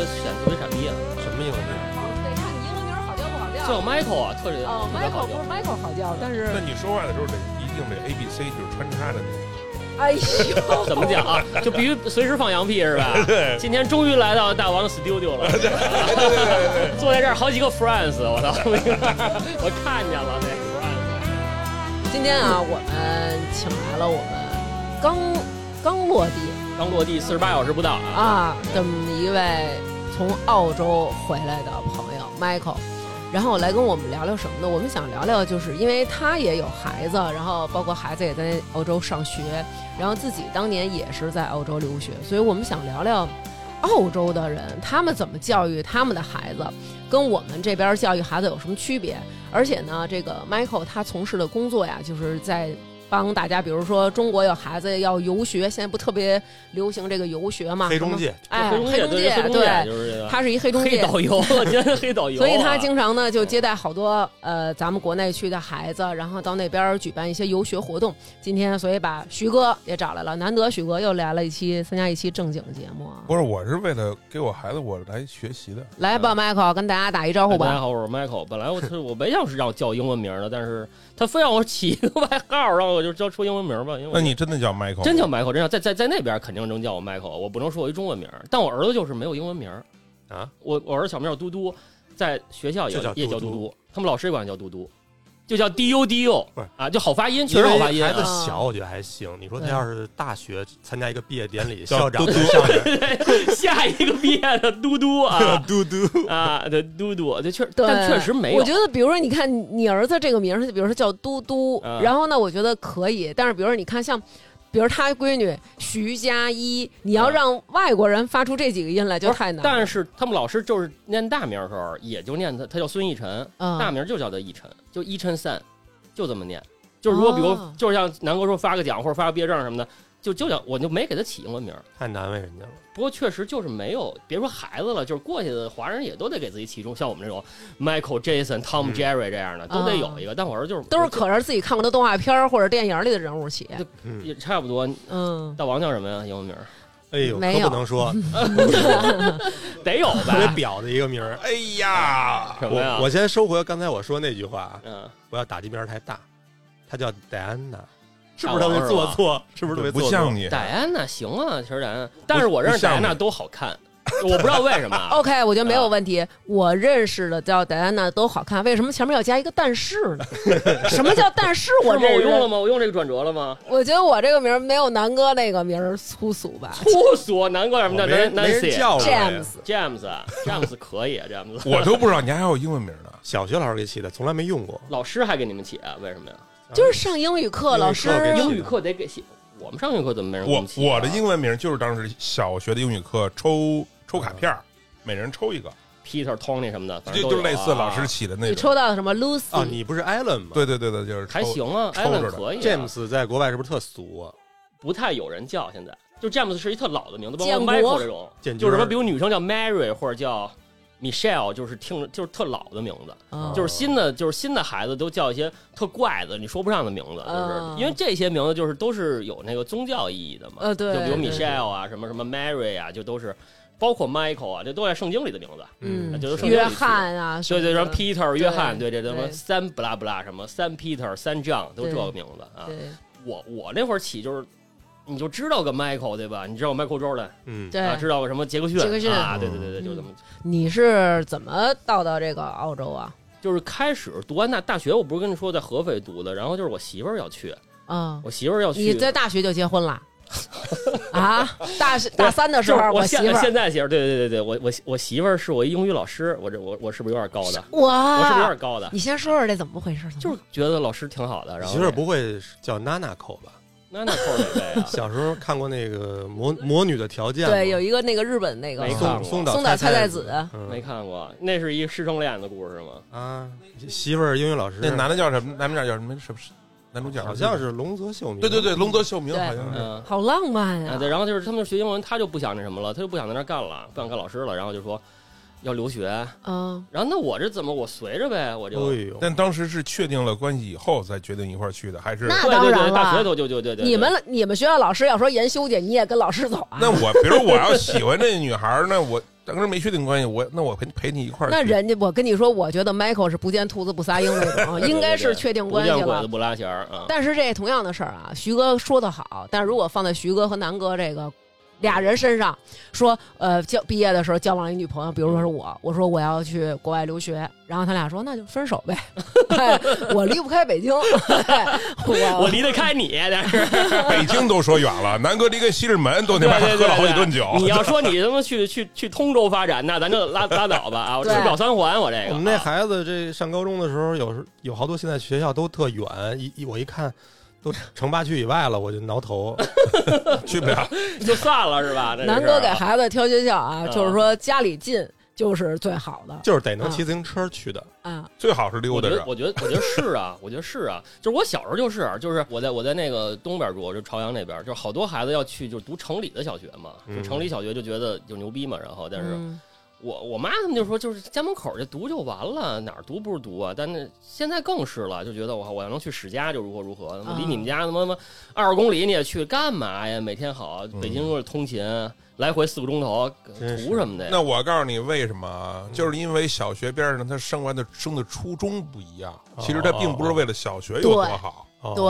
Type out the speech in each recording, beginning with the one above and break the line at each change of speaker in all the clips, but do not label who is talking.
别显特别傻逼啊，
什么英文名？
得看你英文名好叫不好叫。
叫 Michael 啊，特别
哦
特别好
，Michael 不是 Michael 好叫，但是
那你说话的时候得一定得 A B C 就是穿插的那种。
哎呦，
怎么讲啊？就必须随时放羊屁是吧？
对，
今天终于来到大王的 studio 了，坐在这儿好几个 friends，我操！我看见了那 friends，
今天啊，我们请来了我们刚刚落地
刚落地四十八小时不到啊，
啊这么一位从澳洲回来的朋友 Michael，然后来跟我们聊聊什么呢？我们想聊聊，就是因为他也有孩子，然后包括孩子也在澳洲上学，然后自己当年也是在澳洲留学，所以我们想聊聊澳洲的人他们怎么教育他们的孩子，跟我们这边教育孩子有什么区别？而且呢，这个 Michael 他从事的工作呀，就是在。帮大家，比如说中国有孩子要游学，现在不特别流行这个游学嘛？
黑中介，
哎，
黑中介
对，
就是这个
他是一黑中介，
黑导游，今天黑导游啊，
所以他经常呢就接待好多呃咱们国内去的孩子，然后到那边举办一些游学活动。今天所以把徐哥也找来了，难得徐哥又来了一期参加一期正经节目啊。
不是，我是为了给我孩子我来学习的。
来吧，Michael，跟大家打一招呼吧。
大家好，我是 Michael。本来我是我没想是让叫英文名的，但是他非让我起一个外号，然后我就叫出英文名吧。因为
你真的叫 Michael？
真叫 Michael，真叫在在在那边肯定能叫我 Michael，我不能说我一中文名。但我儿子就是没有英文名
啊。
我我儿子小名叫嘟嘟，在学校也也叫
嘟嘟
嘟嘟，他们老师也管他叫嘟嘟，就叫 D U D U
不是
啊，就好发音，确实好发音
孩子
啊。
小，我觉得还行。你说他要是大学参加一个毕业典礼，校长
嘟嘟
上来
下一个毕业的嘟嘟啊
嘟嘟，
啊，对嘟嘟，这确
对，
但确实没有。
我觉得，比如说，你看你儿子这个名儿，比如说叫嘟嘟，
嗯
然后呢，我觉得可以。但是，比如说，你看像，比如他闺女徐佳一，你要
嗯
让外国人发出这几个音来，就太难了。
但是他们老师就是念大名的时候，也就念他，他叫孙逸晨，
嗯
大名就叫他逸晨，就一晨三，就这么念。就是如果比如
哦
就是像南哥说发个奖或者发个毕业证什么的，就就叫我就没给他起英文名。
太难为人家了。
不过确实就是没有，别说孩子了，就是过去的华人也都得给自己起中，像我们这种 Michael、Jason、Tom、
嗯
Jerry 这样的都得有一个。但我儿子就是
都是可着自己看过的动画片或者电影里的人物起。
嗯，
也差不多。
嗯，
大王叫什么呀？英文名
哎呦，
没有
可不能说
得有
特别
呗？
表的一个名儿。
哎呀，
什么呀？
我我先收回刚才我说那句话啊，
嗯，
不要打击面儿太大。他叫戴安娜，是不是特别做作？是不是特别做作？
不像你？
戴安娜行啊，其实戴安娜，但是我认识戴安娜都好看，我不知道为什么啊。
OK，我觉得没有问题。我认识的叫戴安娜都好看，为什么前面要加一个但是呢？什么叫但是？我
我用了吗？我用这个转折了吗？
我觉得我这个名儿没有南哥那个名儿粗俗吧
粗俗，难怪什么叫
没人没人
Nancy
叫我呀。
？James，James 啊，James 可以啊，James。
我都不知道你还有英文名呢。
小学老师给起的，从来没用过。
老师还给你们起啊？为什么呀？
就是上英语课，老师
英语课
得给写，我们上英语课怎么没人给
我？我的英文名就是当时小学的英语课抽抽卡片儿，每人抽一个
，Peter、Tony 什么的，反正
就就类似老师起的那
你。抽到什么 Lucy？
啊，你不是 Allen 吗？
对对对对，就是
还行啊
抽
，Allen 可以啊。
，James 在国外是不是特俗啊？
不太有人叫，现在就 James 是一特老的名字，包括 Michael 这种，就是什么，比如女生叫 Mary 或者叫 Michelle，就是听着就是特老的名字。
嗯
就是新的，就是新的孩子都叫一些特怪的，你说不上的名字，就是、
嗯
因为这些名字就是都是有那个宗教意义的嘛。
呃对
就比如
对
Michelle 啊，什么什么 Mary 啊，就都是，包括 Michael 啊，这都在圣经里的名字。
嗯
就是圣经里
约翰啊，
对对，什么
么
Peter 约翰，对这什么
对
三不拉不拉什么三 Peter 三 John 都这个名字啊。
对
我我那会儿起就是，你就知道个 Michael 对吧？你知道 Michael Jordan
嗯，
对
啊，知道个什么杰克逊
杰克逊
啊？对对对对，
嗯
就这么。
你是怎么到到这个澳洲啊？
就是开始读完大大学，我不是跟你说在合肥读的，然后就是我媳妇儿要去，
啊，
我媳妇儿要去。
你在大学就结婚了？啊，大大三的时候，
就是我现
媳妇儿
现在媳妇儿，对对对对，我我我媳妇儿是我一英语老师，我这我我是不是有点高的？
我，
我是不是有点高的？
你先说说这怎么回事？
就是觉得老师挺好的，然后
媳妇儿不会叫娜娜口吧？
那那扣哪位啊？
小时候看过那个魔魔女的条件吗，
对，有一个那个日本那个
没看过
松松岛
松岛菜
菜
菜子
嗯
没看过，那是一师生恋的故事吗？
啊，媳妇儿英语老师，
那男的叫什么？男主角叫什么？什么？男主角
好像是龙泽秀明，
对对对，龙泽秀明好像是。
嗯。
好浪漫
啊，
呀！
对，然后就是他们学英文，他就不想那什么了，他就不想在那儿干了，不想干老师了，然后就说，要留学，
嗯，
然后那我这怎么我随着呗，我就
哎呦，
但当时是确定了关系以后才决定一块儿去的，还是？
那当然了
大学都就就对对，
你们你们学校老师要说研修去，你也跟老师走啊？
那我比如我要喜欢这女孩儿，那我当时没确定关系，我那我陪陪你一块儿去。
那人家我跟你说，我觉得 Michael 是不见兔子不撒鹰那种，应该是确定关系了
见鬼子。不拉弦儿啊。
但是这同样的事儿啊，徐哥说的好，但如果放在徐哥和南哥这个俩人身上，说呃交毕业的时候交往一女朋友，比如说是我，我说我要去国外留学，然后他俩说那就分手呗，哎我离不开北京，哎我
我离得开你，但是
北京都说远了，南哥离个西直门都他妈
对对对
喝了好几顿酒。
你要说你他妈去去去通州发展，那咱就拉拉倒吧啊！我吃
对
不了三环，我这个。
我们那孩子这上高中的时候，有时有好多现在学校都特远，一一我一看都城八区以外了，我就挠头。
去不了。
就算了是吧？这
南哥给孩子挑学校啊，
嗯
就是说家里近就是最好的
就是得能骑自行车去的。
啊，
最好是溜达着，。
我觉得我觉得，我觉得是啊，我觉得是啊，就是我小时候就是，就是我在我在那个东边住，就朝阳那边，就是好多孩子要去，就是读城里的小学嘛，就
嗯
城里小学就觉得就牛逼嘛，然后但是
嗯
我我妈他们就说，就是家门口就读就完了，哪儿读不是读啊？但是现在更是了，就觉得我我要能去史家就如何如何，
啊
离你们家他妈他妈二十公里你也去干嘛呀？每天好，北京是通勤，来回四个钟头，图什么的呀？
那我告诉你为什么啊？就是因为小学边上他生完的生的初衷不一样，其实他并不是为了小学有多好。
哦
对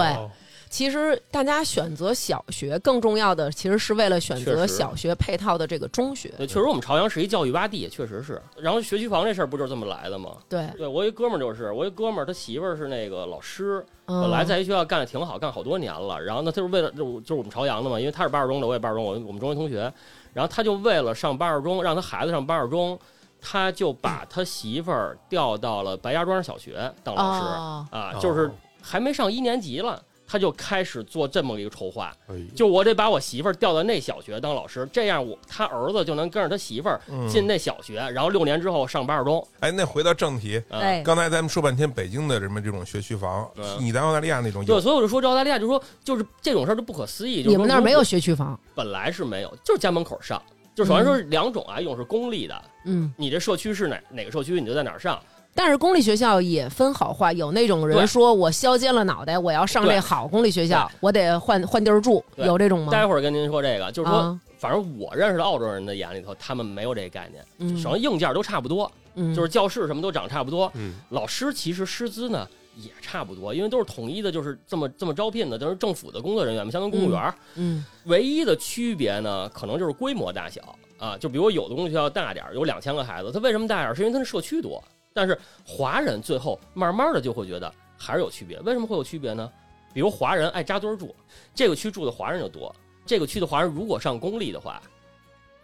其实大家选择小学更重要的，其实是为了选择小学配套的这个中学。
对，确实我们朝阳是一教育洼地，确实是。然后学区房这事儿不就是这么来的吗？
对，
对我一哥们儿就是，我一哥们儿他媳妇儿是那个老师，
嗯
本来在一学校干的挺好，干好多年了。然后呢，他就是为了就就是我们朝阳的嘛，因为他是八二中的，我也八二中，我我们中学同学。然后他就为了上八二中，让他孩子上八二中，他就把他媳妇儿调到了白家庄小学当老师、
哦
啊，
哦
就是还没上一年级了。他就开始做这么一个筹划，就我得把我媳妇儿调到那小学当老师，这样我他儿子就能跟着他媳妇儿
嗯
进那小学，然后六年之后上八二中。
哎，那回到正题，刚才咱们说半天北京的什么这种学区房
嗯，
你在澳大利亚那种
对，所以我就说这澳大利亚，就说就是这种事儿就不可思议。就是
你们那儿没有学区房？
本来是没有，就是家门口上。就首先说两种啊，一种是公立的，
嗯，
你这社区是哪哪个社区，你就在哪儿上。
但是公立学校也分好坏，有那种人说我削尖了脑袋，我要上这好公立学校，我得换换地儿住，有这种吗？
待会儿跟您说这个，就是说，
啊
反正我认识的澳洲人的眼里头，他们没有这个概念。
嗯
首先硬件都差不多，
嗯，
就是教室什么都长差不多，
嗯，
老师其实师资呢也差不多，因为都是统一的，就是这么这么招聘的，都是政府的工作人员嘛，相当于公务员儿。
嗯
唯一的区别呢，可能就是规模大小啊。就比如有的公立学校大点儿，有两千个孩子，它为什么大点儿？是因为它的社区多。但是华人最后慢慢的就会觉得还是有区别。为什么会有区别呢？比如华人爱扎堆儿住，这个区住的华人就多，这个区的华人如果上公立的话，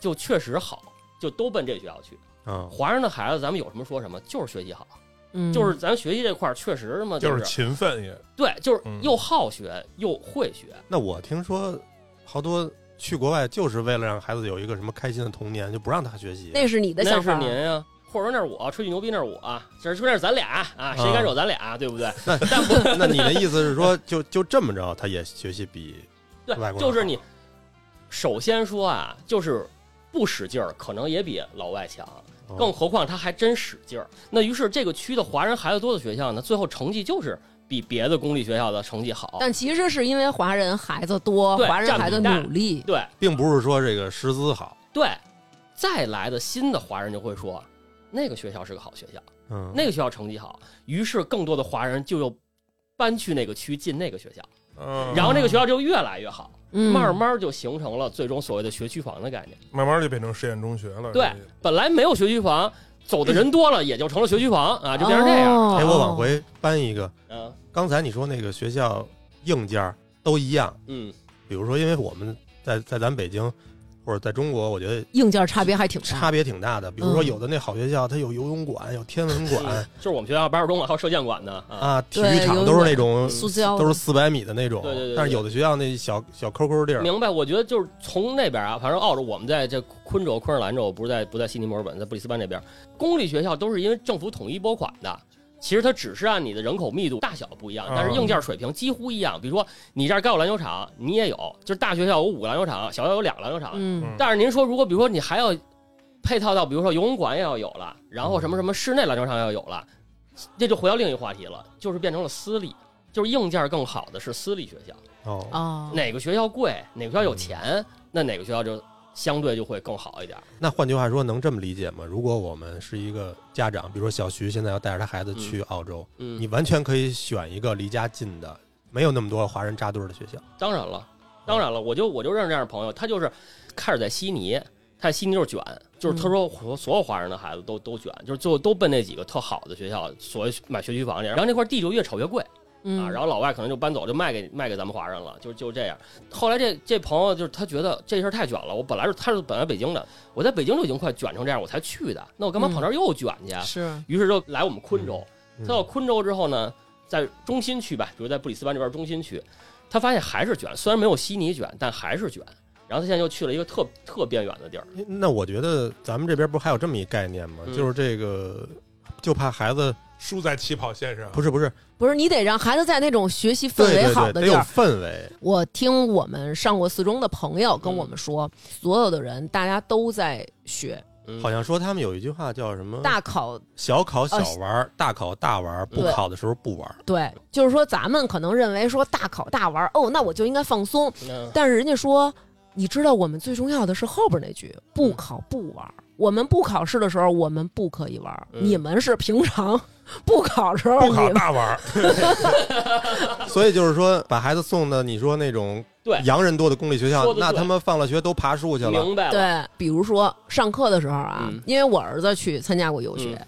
就确实好，就都奔这学校去。
啊，
华人的孩子，咱们有什么说什么，就是学习好，
嗯，
就是咱学习这块儿确实嘛，
就是是勤奋也
对，就是
嗯
又好学又会学。
那我听说好多去国外就是为了让孩子有一个什么开心的童年，就不让他学习。
那是你的
那是
想法。
您呀、或者说那是我吹牛牛逼，那是我，这是说那是咱俩啊，谁敢惹咱俩，对不对？
那
但不
那你的意思是说，就就这么着，他也学习比
对
外，国
就是你首先说啊，就是不使劲儿，可能也比老外强，
哦
更何况他还真使劲儿。那于是这个区的华人孩子多的学校呢，最后成绩就是比别的公立学校的成绩好。
但其实是因为华人孩子多，
对
华人孩子努力。
对
并不是说这个师资好。
对，再来的新的华人就会说，那个学校是个好学校，
嗯，
那个学校成绩好，于是更多的华人就又搬去那个区进那个学校，
嗯，
然后那个学校就越来越好。
嗯，
慢慢就形成了最终所谓的学区房的概念。
慢慢就变成实验中学了。
对，本来没有学区房，走的人多了，也就成了学区房啊，就变成这样。
哦
哎，我往回搬一个，
嗯
刚才你说那个学校硬件都一样，
嗯，
比如说，因为我们在在咱北京或者在中国，我觉得
硬件差别还挺大。
差别挺大的。比如说，
嗯
有的那好学校，它有游泳馆，有天文馆
就是我们学校八十中了，还有射箭馆呢啊。
啊，体育场都是那种
塑胶
都是四百米的那种
对对对对。
但是有的学校那小小抠抠地儿，
明白，我觉得就是从那边啊，反正澳洲，我们在这昆州、昆士兰州，不是在不在悉尼、墨尔本，在布里斯班这边，公立学校都是因为政府统一拨款的。其实它只是按你的人口密度大小不一样，但是硬件水平几乎一样。比如说你这儿该有篮球场，你也有，就是大学校有五个篮球场，小学校有两个篮球场。
嗯，
但是您说，如果比如说你还要配套到比如说游泳馆也要有了，然后什么什么室内篮球场要有了，这就回到另一个话题了，就是变成了私立，就是硬件更好的是私立学校，
哦，
哦，
哪个学校贵，哪个学校有钱，那哪个学校就相对就会更好一点。
那换句话说，能这么理解吗？如果我们是一个家长，比如说小徐现在要带着他孩子去澳洲，
嗯，
你完全可以选一个离家近的，没有那么多华人扎堆儿的学校。
当然了，当然了，我就我就认识这样的朋友，他就是开始在悉尼，他在悉尼就是卷，就是他说所所有华人的孩子都都卷，就是最后都奔那几个特好的学校，所谓买学区房去，然后那块地就越炒越贵
嗯
啊，然后老外可能就搬走，就卖给卖给咱们华人了，就就这样。后来这这朋友就是他觉得这事儿太卷了，我本来是他是本来北京的，我在北京就已经快卷成这样，我才去的，那我干嘛跑那儿又卷去啊？
是
于是就来我们昆州。
嗯
他到昆州之后呢，在中心区吧，比如在布里斯班这边中心区，他发现还是卷，虽然没有悉尼卷，但还是卷。然后他现在又去了一个特特边远的地儿，
那我觉得咱们这边不是还有这么一概念吗？
嗯
就是这个，就怕孩子
输在起跑线上。
不是不是，
不是你得让孩子在那种学习氛围
对对对，有
好的地儿。
氛围。
我听我们上过四中的朋友跟我们说，所有的人大家都在学
嗯
好像说他们有一句话叫什么？
大考，
小考小玩儿，大考大玩儿，不考的时候不玩儿。
对，就是说咱们可能认为说大考大玩，哦，那我就应该放松。
嗯
但是人家说，你知道我们最重要的是后边那句，不考不玩。我们不考试的时候，我们不可以玩；
嗯。
你们是平常不考时候，
不考大玩儿，
所以就是说，把孩子送到你说那种
对。
洋人多的公立学校那他们放了学都爬树去了。
明白了，
对，比如说上课的时候啊，
嗯。
因为我儿子去参加过游学，
嗯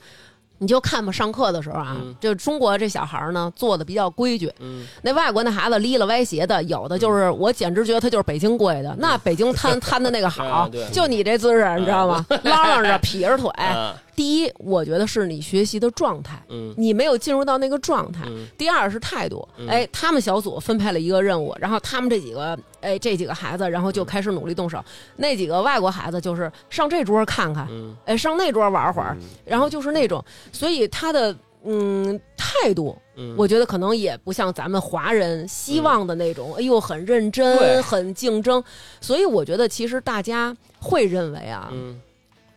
你就看吧，上课的时候啊，
嗯
就中国这小孩儿呢做的比较规矩，
嗯，
那外国那孩子哩了歪斜的，有的就是、我简直觉得他就是北京过来的，那北京摊摊的那个好 就你这姿势，你知道吗？嚷嚷着劈着腿。
啊，
第一，我觉得是你学习的状态，
嗯。
你没有进入到那个状态。
嗯。
第二是态度，
嗯。
哎，他们小组分配了一个任务，然后他们这几个，哎，这几个孩子，然后就开始努力动手。那几个外国孩子就是上这桌看看，
嗯。
哎，上那桌玩会儿，
嗯。
然后就是那种，所以他的嗯态度，
嗯，
我觉得可能也不像咱们华人希望的那种，哎呦，很认真，很竞争。所以我觉得其实大家会认为啊，
嗯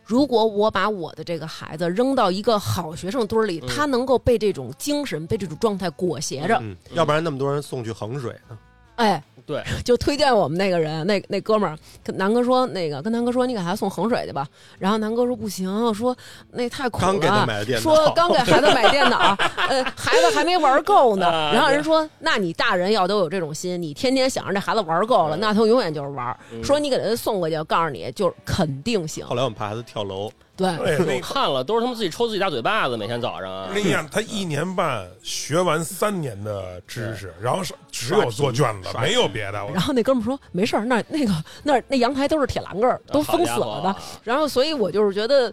如果我把我的这个孩子扔到一个好学生堆里，
嗯。
他能够被这种精神、被这种状态裹挟着，
嗯，要不然那么多人送去衡水呢。
哎，
对，
就推荐我们那个人，那那哥们儿跟南哥说，那个跟南哥说，你给孩子送衡水去吧。然后南哥说不行，说那太苦
刚给他
了。
买的电脑，
说刚给孩子买电脑，呃，孩子还没玩够呢。
啊
然后人说，那你大人要都有这种心，你天天想着这孩子玩够了，
嗯
那他永远就是玩。
嗯
说你给他送过去，我告诉你就是肯定行。
后来我们怕孩子跳楼，
对，
对，
我
那
看了，都是他们自己抽自己大嘴巴子，每天早上啊，
那样，他一年半学完三年的知识，然后是只有做卷子，没有别的。
然后那哥们儿说没事儿，那那个那那阳台都是铁栏杆儿，都封死了的。然后，所以我就是觉得，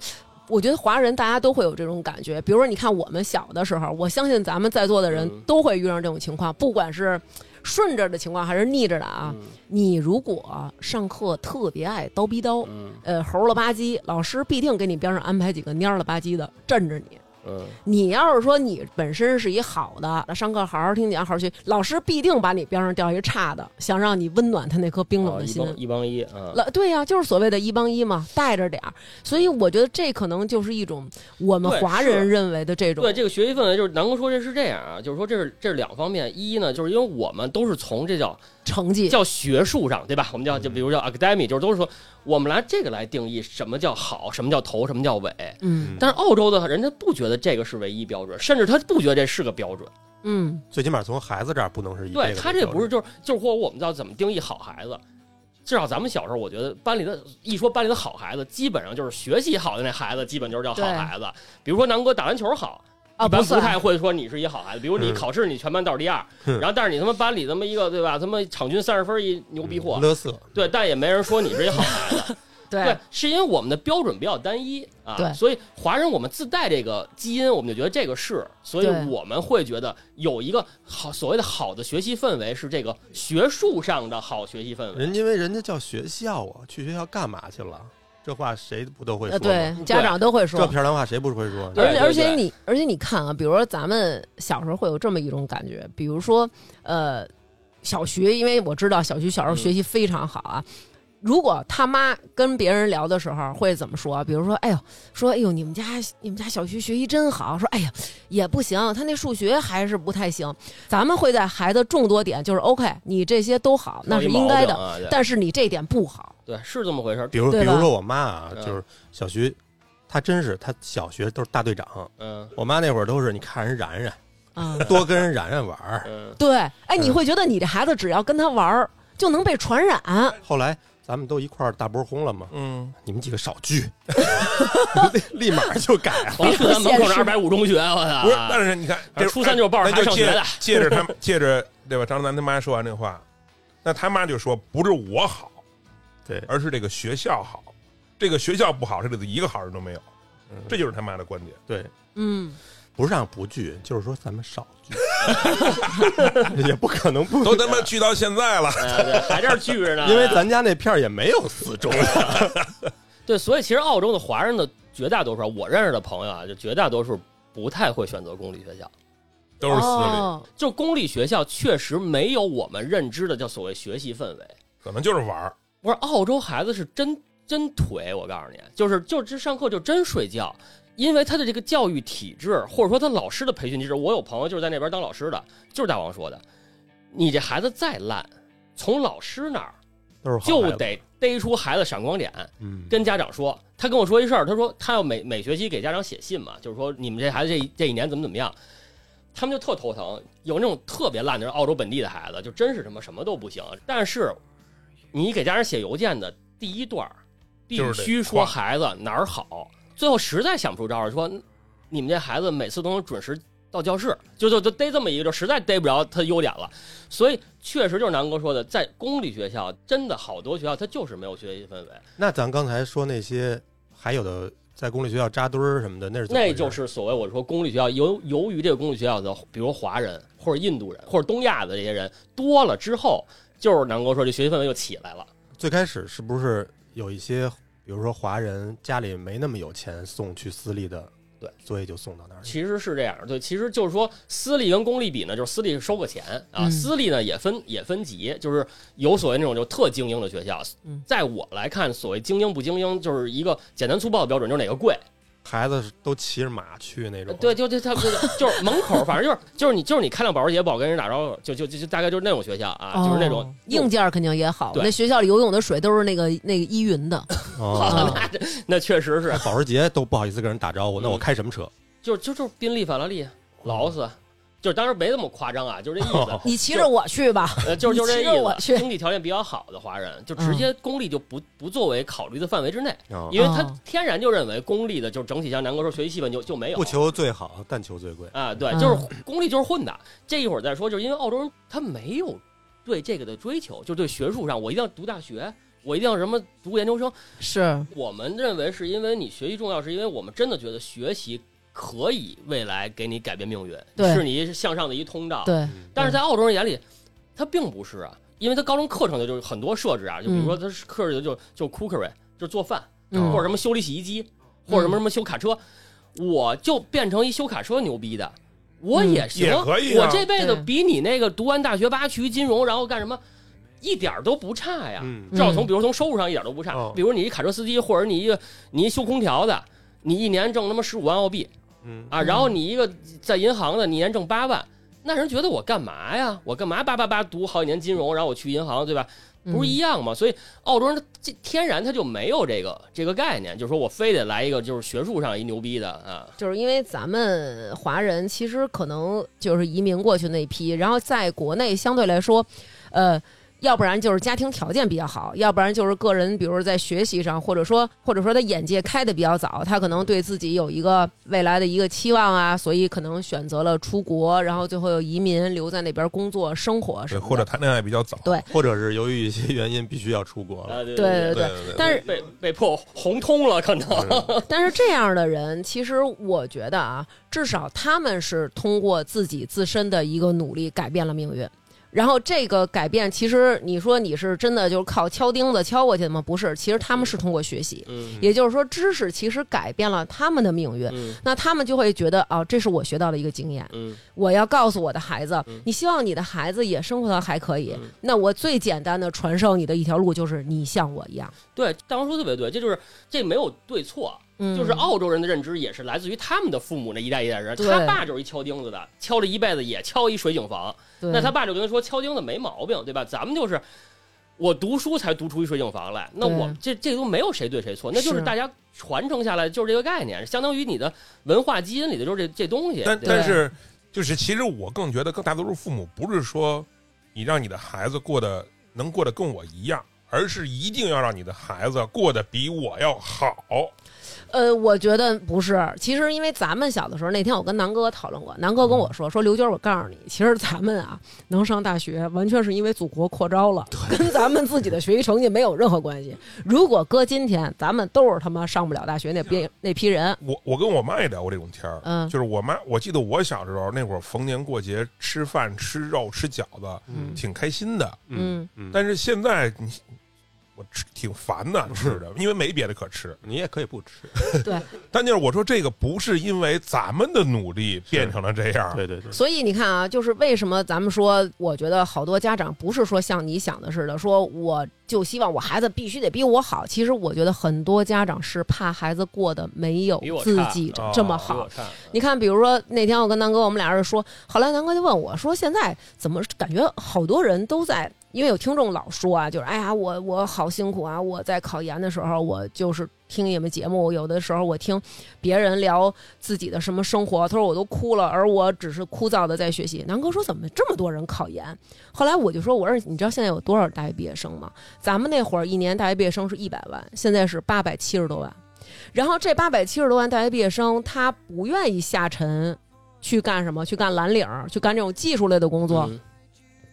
我觉得华人大家都会有这种感觉。比如说，你看我们小的时候，我相信咱们在座的人
嗯
都会遇上这种情况，不管是顺着的情况还是逆着的啊。
嗯
你如果上课特别爱叨逼叨，
嗯
呃，猴了吧唧，老师必定给你边上安排几个蔫了吧唧的镇着你。
嗯
你要是说你本身是一好的，上课好好听讲，好好学，老师必定把你边上调一差的，想让你温暖他那颗冰冷的心。
啊一帮一啊，
了，对呀、就是所谓的一帮一嘛，带着点儿。所以我觉得这可能就是一种我们华人认为的这种
对这个学习氛围，就是南哥说这是这样啊，就是说这是这是两方面，一呢，就是因为我们都是从这叫
成绩。
叫学术上，对吧？我们叫就比如叫 academy，就是都是说我们拿这个来定义什么叫好，什么叫头，什么叫尾。
嗯
但是澳洲的人家不觉得这个是唯一标准，甚至他不觉得这是个标准。
嗯
最起码从孩子这儿不能是一
对他这不是就是就是或者我们叫怎么定义好孩子。至少咱们小时候，我觉得班里的一说班里的好孩子，基本上就是学习好的那孩子，基本就是叫好孩子。比如说南哥打篮球好，
啊，
一般不太会说你是一好孩子。比如你
嗯
考试你全班倒数第二，
嗯
然后但是你他妈班里这么一个对吧？他妈场均三十分一牛逼货，
勒瑟，
对，但也没人说你是一好孩子。对
对，
是因为我们的标准比较单一啊，
对
所以华人我们自带这个基因，我们就觉得这个是，所以我们会觉得有一个好所谓的好的学习氛围是这个学术上的好学习氛围。
人因为人家叫学校啊，去学校干嘛去了？这话谁不都会说？
对，家长都会说
这
说。
漂亮话谁不会说？
而且而且你而且你看啊，比如说咱们小时候会有这么一种感觉，比如说呃，小徐，因为我知道小徐小时候
嗯
学习非常好啊。如果他妈跟别人聊的时候会怎么说？比如说，哎呦，说哎呦，你们家你们家小徐学习真好。说哎呀，也不行，他那数学还是不太行。咱们会在孩子众多点，就是 OK，你这些都好，那是应该的，
啊、
但是你这点不好。
对，是这么回事。
比如，比如说我妈啊，
嗯
就是小徐，她真是她小学都是大队长。
嗯
我妈那会儿都是，你看人冉冉，
嗯，
多跟人冉冉玩儿。
嗯，
对，哎，你会觉得你这孩子只要跟他玩儿，就能被传染。
后来咱们都一块儿大波轰了嘛，
嗯，
你们几个少聚，立马就改了。
黄初三门口是二百五中学，我操！
不是，但是你看，
初三就是抱着
那就借
孩子上学的
借着他借着对吧？张楠他妈说完这话，那他妈就说不是我好，
对，
而是这个学校好，这个学校不好，这里头一个好人都没有，这就是他妈的观点。
对，
嗯，
不是让不聚，就是说咱们少聚，也不可能不
都他妈聚到现在了，
哎对，还这儿聚着呢。
因为咱家那片儿也没有四中，
对，所以其实澳洲的华人的绝大多数，我认识的朋友啊，就绝大多数不太会选择公立学校。
都是私立，
哦。
就公立学校确实没有我们认知的叫所谓学习氛围。
可能就是玩儿。
不是澳洲孩子是真真腿，我告诉你，就是就是上课就真睡觉，因为他的这个教育体制，或者说他老师的培训机制，我有朋友就是在那边当老师的，就是大王说的，你这孩子再烂，从老师那儿就得逮出孩子闪光点，
嗯，
跟家长说。他跟我说一事儿，他说他要每每学期给家长写信嘛，就是说你们这孩子这这一年怎么怎么样。他们就特头疼，有那种特别烂的澳洲本地的孩子，就真是什么什么都不行。但是你给家人写邮件的第一段，必须说孩子哪儿好，最后实在想不出招儿，说你们这孩子每次都能准时到教室，就就就逮这么一个，就实在逮不着他优点了。所以确实就是南哥说的，在公立学校真的好多学校他就是没有学习氛围。
那咱刚才说那些还有的在公立学校扎堆儿什么的，那是
那就是所谓我说公立学校由由于这个公立学校的，比如华人或者印度人或者东亚的这些人多了之后，就是南哥说这学习氛围又起来了。
最开始是不是有一些，比如说华人家里没那么有钱送去私立的，
对，
所以就送到那儿。
其实是这样，对，其实就是说私立跟公立比呢，就是私立收个钱啊，
嗯
私立呢也分也分级，就是有所谓那种就特精英的学校，
嗯
在我来看，所谓精英不精英，就是一个简单粗暴的标准，就是哪个贵。
孩子都骑着马去那种，
对，，就就他就是就是门口，反正就是就是你就是你开辆保时捷不好跟人打招呼，就就就就大概就是那种学校啊，就是那种
哦硬件肯定也好。那学校里游泳的水都是那个那个依云的，
哦，
啊
那那确实是，
保时捷都不好意思跟人打招呼，那我
嗯
开什么车？
就就就是宾利、法拉利、劳斯，就是当时没那么夸张啊，就是这意思。
你骑着我去吧。
呃，就是就是这意思。
去
经济条件比较好的华人，就直接公立就不不作为考虑的范围之内，
哦
因为他
哦
天然就认为公立的就整体像南哥说学习气氛就就没有
不求最好，但求最贵。
啊，对，
嗯
就是公立就是混的。这一会儿再说，就是因为澳洲人他没有对这个的追求，就对学术上我一定要读大学，我一定要什么读研究生。
是，
我们认为是因为你学习重要，是因为我们真的觉得学习可以未来给你改变命运，是你向上的一通道。
对，
但是在澳洲人眼里，他并不是啊，因为他高中课程的就是很多设置啊，就比如说他是课的就就 cookery，就是做饭，
嗯。
或者什么修理洗衣机，或者什么什么修卡车，我就变成一修卡车牛逼的，我也行，
也可以啊。
我这辈子比你那个读完大学八区金融，然后干什么，一点都不差呀。
嗯。
至少从比如从收入上一点都不差。
哦。
比如你一卡车司机，或者你一个你一修空调的，你一年挣他妈十五万澳币
嗯，
啊，然后你一个在银行的，你一年挣八万，那人觉得我干嘛呀？我干嘛叭叭叭读好几年金融，然后我去银行，对吧？不是一样吗？所以澳洲人他这天然他就没有这个这个概念，就是说我非得来一个就是学术上一牛逼的啊。
就是因为咱们华人其实可能就是移民过去那批，然后在国内相对来说，呃。要不然就是家庭条件比较好，要不然就是个人，比如说在学习上，或者说或者说他眼界开的比较早，他可能对自己有一个未来的一个期望啊，所以可能选择了出国，然后最后又移民留在那边工作生活什
对，
么。
或者谈恋爱比较早，
对。
或者是由于一些原因必须要出国了。
啊，对
对
对
对
对。对对
但是
被被迫红通了，可能。
但是这样的人，其实我觉得啊，至少他们是通过自己自身的一个努力改变了命运，然后这个改变，其实你说你是真的就是靠敲钉子敲过去的吗？不是，其实他们是通过学习，
嗯
也就是说，知识其实改变了他们的命运。
嗯
那他们就会觉得，哦，这是我学到的一个经验，
嗯
我要告诉我的孩子
嗯，
你希望你的孩子也生活的还可以
嗯，
那我最简单的传授你的一条路就是你像我一样，
对，大王说得特别对，这就是这没有对错，
嗯，
就是澳洲人的认知也是来自于他们的父母那一代一代人，他爸就是一敲钉子的，敲了一辈子也敲一水井房，那他爸就跟他说敲钉子没毛病，对吧？咱们就是我读书才读出一水井房来，那
对
我这这都没有谁对谁错，那就是
是
大家传承下来就是这个概念，相当于你的文化基因里的就是这这东西。
但但是就是其实我更觉得，更大多数父母不是说你让你的孩子过得能过得跟我一样，而是一定要让你的孩子过得比我要好。
呃，我觉得不是。其实，因为咱们小的时候，那天我跟南哥讨论过，南哥跟我说说刘娟，我告诉你，其实咱们啊能上大学，完全是因为祖国扩招了，跟咱们自己的学习成绩没有任何关系。如果搁今天，咱们都是他妈上不了大学那批那批人。
我我跟我妈也聊过这种天儿，
嗯
就是我妈，我记得我小时候那会儿，逢年过节吃饭吃肉吃饺子，
嗯
挺开心的。
嗯
嗯，
但是现在你我吃挺烦的吃的，因为没别的可吃。
你也可以不吃，
对，
但就是我说这个不是因为咱们的努力变成了这样，
对对对，
所以你看啊，就是为什么咱们说，我觉得好多家长不是说像你想的似的，说我就希望我孩子必须得比我好。其实我觉得很多家长是怕孩子过得没有自己
哦
这么好你看，比如说那天我跟南哥，我们俩人说，后来南哥就问我说：“现在怎么感觉好多人都在？因为有听众老说啊，就是哎呀，我我好辛苦啊！我在考研的时候，我就是听你们节目，有的时候我听别人聊自己的什么生活，他说我都哭了，而我只是枯燥的在学习。南哥说怎么这么多人考研？后来我就说，我说你知道现在有多少大学毕业生吗？咱们那会儿一年大学毕业生是一百万，现在是八百七十多万。然后这八百七十多万大学毕业生，他不愿意下沉去干什么？去干蓝领儿，去干这种技术类的工作。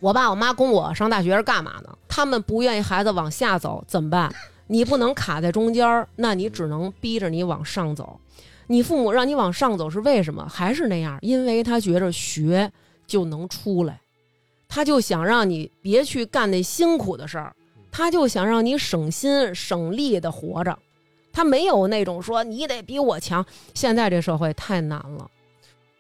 我爸我妈供我上大学是干嘛呢？他们不愿意孩子往下走，怎么办？你不能卡在中间，那你只能逼着你往上走。你父母让你往上走是为什么？还是那样，因为他觉着学就能出来，他就想让你别去干那辛苦的事儿，他就想让你省心省力的活着。他没有那种说你得比我强。现在这社会太难了，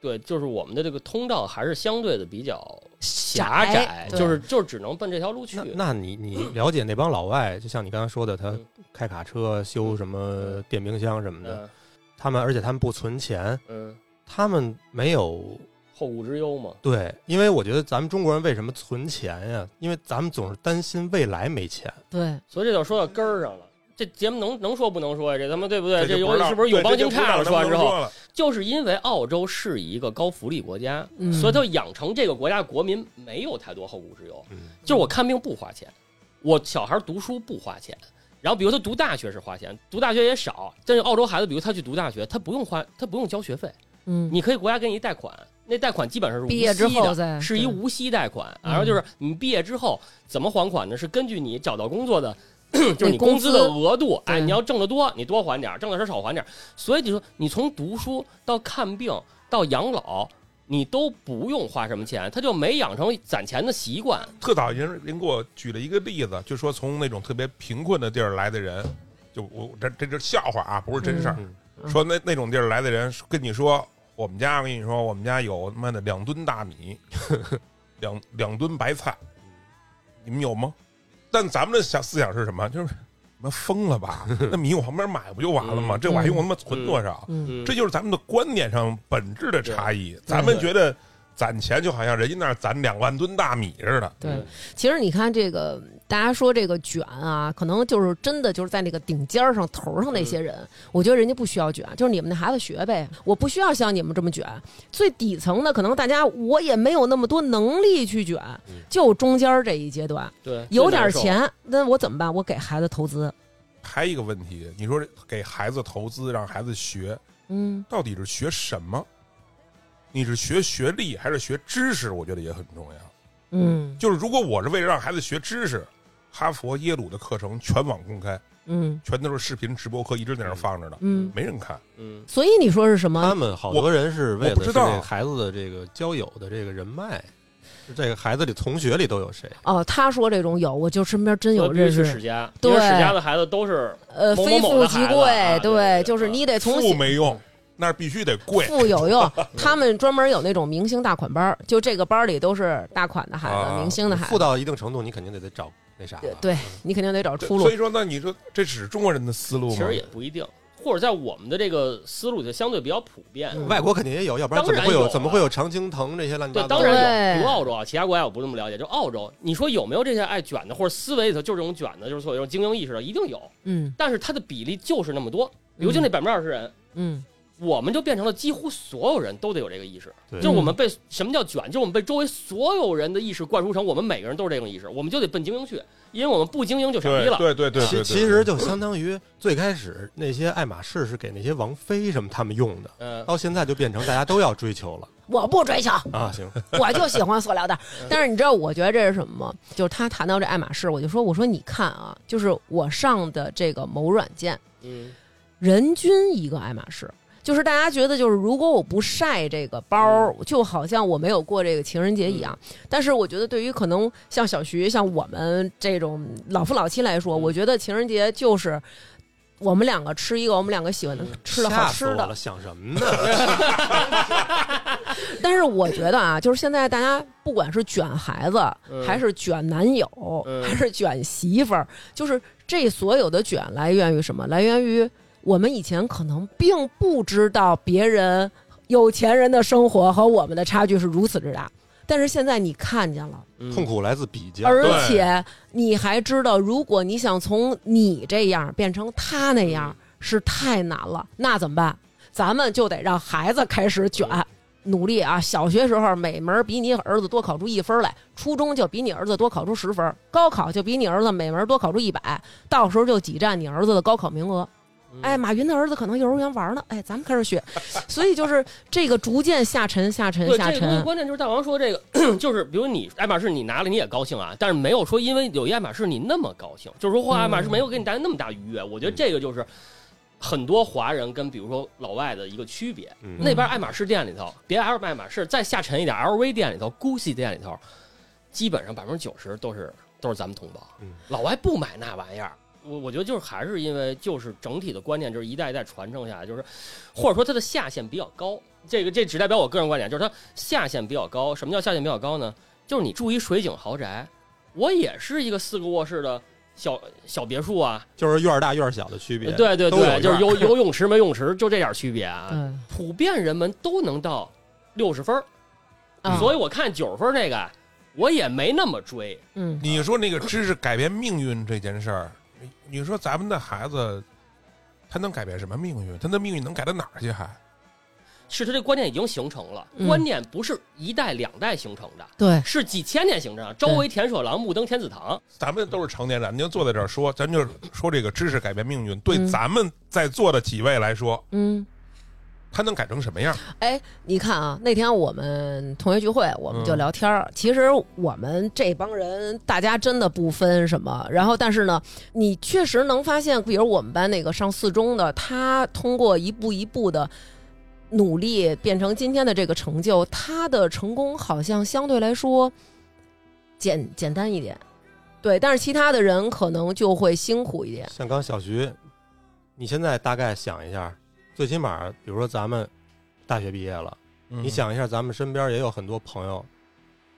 对，就是我们的这个通道还是相对的比较狭
窄
窄，就是就是只能奔这条路去
那。那你你了解那帮老外，就像你刚才说的，他
嗯
开卡车、修什么电冰箱什么的，
嗯
他们而且他们不存钱，
嗯，
他们没有
后顾之忧嘛。
对，因为我觉得咱们中国人为什么存钱呀？因为咱们总是担心未来没钱。
对，
所以这就说到根儿上了。这节目能能说不能说呀？这他妈对不对？这
这就不知道
有是不是有
对
帮惊诧了？说完之后，就是因为澳洲是一个高福利国家，
嗯
所以它养成这个国家国民没有太多后顾之忧。
嗯，
就是我看病不花钱，我小孩读书不花钱，然后比如他读大学是花钱，读大学也少。但是澳洲孩子，比如他去读大学，他不用花，他不用交学费，
嗯，
你可以国家给你贷款，那贷款基本上是无
毕业之
息的
后再
是一无息贷款。
嗯
然后就是你毕业之后怎么还款呢？是根据你找到工作的。就是你
工
工资的额度，哎，你要挣得多，你多还点儿；挣的少少还点儿。所以你说，你从读书到看病到养老，你都不用花什么钱，他就没养成攒钱的习惯。
特早人人给我举了一个例子，就说从那种特别贫困的地儿来的人，就我这这是笑话啊，不是真事儿。说那那种地儿来的人跟你说，我们家我跟你说，我们家有他妈的两吨大米，两两吨白菜，你们有吗？但咱们的想思想是什么？就是他妈疯了吧？那米我旁边买不就完了吗？
嗯
这我还用他妈存多少？
嗯，
嗯，
这就是咱们的观点上本质的差异。咱们觉得攒钱就好像人家那儿攒两万吨大米似的。
对。其实你看这个，大家说这个卷啊，可能就是真的就是在那个顶尖儿上头上那些人，我觉得人家不需要卷，就是你们的孩子学呗，我不需要像你们这么卷。最底层的可能大家我也没有那么多能力去卷，就中间儿这一阶段
对，
有点钱，那我怎么办？我给孩子投资，
还有一个问题，你说给孩子投资，让孩子学，
嗯
到底是学什么？你是学学历还是学知识？我觉得也很重要。
嗯
就是如果我是为了让孩子学知识，哈佛、耶鲁的课程全网公开，
嗯
全都是视频直播课，一直在那放着呢，
嗯，
没人看。
嗯，
所以你说是什么？
他们好多人是为了孩子的这个交友的这个人脉，这个孩子里同学里都有谁？
哦，他说这种有，我就身边真有认识
史，家，
对
因为世家的孩子都是
呃，
某某
非富即贵，
啊对对
就是
啊
你得从
富没用，那必须得贵。
富有用，他们专门有那种明星大款班儿，就这个班儿里都是大款的孩子，
啊
明星的孩子。
富到一定程度，你肯定得得找那啥。
对对你肯定得找出路
所。以说，那你说这只是中国人的思路吗？
其实也不一定，或者在我们的这个思路就相对比较普遍。
嗯
外国肯定也有，要不然怎么会有怎么会有常青藤这些乱七
对，
八糟？
当然有，
对
比如澳洲啊，其他国家我不那么了解。就澳洲，你说有没有这些爱卷的，或者思维里头就是这种卷的，就是所有这种精英意识的，一定有。
嗯
但是它的比例就是那么多，比如就那百分之二十人，
嗯
我们就变成了几乎所有人都得有这个意识。
对
就是我们被什么叫卷？就是我们被周围所有人的意识灌输成我们每个人都是这种意识，我们就得奔精英去，因为我们不精英就傻逼了。
对对对对对
其，其实就相当于最开始那些爱马仕是给那些王妃什么他们用的，
嗯，
到现在就变成大家都要追求了
我不追求，
啊！行，
我就喜欢塑料袋。但是你知道，我觉得这是什么吗？就是他谈到这爱马仕，我就说，我说你看啊，就是我上的这个某软件，
嗯，
人均一个爱马仕。就是大家觉得，就是如果我不晒这个包，就好像我没有过这个情人节一样。但是我觉得，对于可能像小徐、像我们这种老夫老妻来说，我觉得情人节就是我们两个吃一个我们两个喜欢的吃的好吃的
了，。想什么呢？
但是我觉得啊，就是现在大家不管是卷孩子，
嗯
还是卷男友，
嗯
还是卷媳妇儿，就是这所有的卷来源于什么？来源于我们以前可能并不知道别人有钱人的生活和我们的差距是如此之大，但是现在你看见了，
嗯
痛苦来自比较，
而且你还知道，如果你想从你这样变成他那样，是太难了。那怎么办？咱们就得让孩子开始卷，努力啊！小学时候每门比你儿子多考出一分来，初中就比你儿子多考出十分，高考就比你儿子每门多考出一百，到时候就挤占你儿子的高考名额。哎，马云的儿子可能幼儿园玩呢，哎，咱们开始学，所以就是这个逐渐下沉、下沉、
对，
下沉。
关键就是大王说这个，就是比如你爱马仕你拿了你也高兴啊，但是没有说因为有一爱马仕你那么高兴，就是说哇爱马仕没有给你带来那么大愉悦。我觉得这个就是很多华人跟比如说老外的一个区别。
嗯
那边爱马仕店里头，别 L 爱马仕，再下沉一点，LV 店里头、GUCCI 店里头，基本上百分之九十都是都是咱们同胞。
嗯
老外不买那玩意儿。我我觉得就是还是因为就是整体的观念就是一代一代传承下来，就是或者说它的下限比较高。这个这只代表我个人观点，就是它下限比较高。什么叫下限比较高呢？就是你住一水景豪宅，我也是一个四个卧室的小小别墅啊。
就是院儿大院儿小的区别。
对对对，就是有有泳池没泳池，就这点区别啊。
嗯
普遍人们都能到六十分儿，
啊
所以我看九十分儿那个，我也没那么追。
嗯，
你说那个知识改变命运这件事儿，你你说咱们的孩子，他能改变什么命运？他的命运能改到哪儿去？还
是他这观念已经形成了，
嗯
观念不是一代两代形成的，
对，
是几千年形成的。周围田舍郎，暮登天子堂。
咱们都是成年人，您就坐在这儿说，咱就说这个知识改变命运，对
嗯
咱们在座的几位来说，
嗯。
他能改成什么样？
哎，你看啊，那天我们同学聚会，我们就
嗯
聊天儿。其实我们这帮人，大家真的不分什么。然后，但是呢，你确实能发现，比如我们班那个上四中的，他通过一步一步的努力，变成今天的这个成就，他的成功好像相对来说简简单一点。对，但是其他的人可能就会辛苦一点。
像刚小徐，你现在大概想一下，最起码比如说咱们大学毕业了，
嗯
你，想一下，咱们身边也有很多朋友，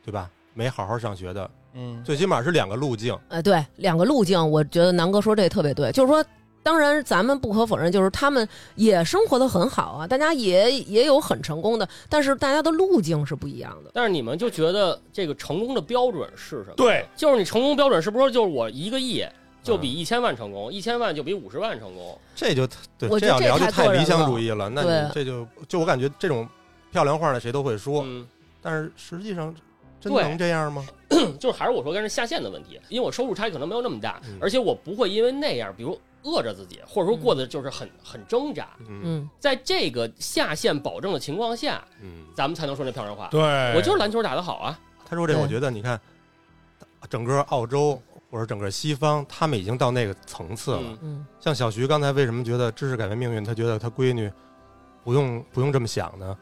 对吧？没好好上学的，
嗯，
最起码是两个路径。
呃，对，两个路径，我觉得南哥说这特别对，就是说，当然咱们不可否认，就是他们也生活的很好啊，大家也也有很成功的，但是大家的路径是不一样的。
但是你们就觉得这个成功的标准是什么？
对，
就是你成功标准是不是就是我一个亿就
嗯
比一千万成功，一千万就比五十万成功？
这就对，
这
这样聊就
太
理想主义了。那你这就就我感觉这种漂亮话呢，谁都会说，
嗯，
但是实际上真能这样吗？
就是还是我说跟人下线的问题，因为我收入差异可能没有那么大，
嗯
而且我不会因为那样，比如饿着自己，或者说过得就是很很挣扎。
嗯
嗯
在这个下线保证的情况下，
嗯，
咱们才能说那漂亮话。
对，
我就是篮球打得好啊，
他说这，我觉得你看，整个澳洲或者整个西方，他们已经到那个层次了。
嗯
嗯
像小徐刚才为什么觉得知识改变命运？他觉得他闺女不用不用这么想呢？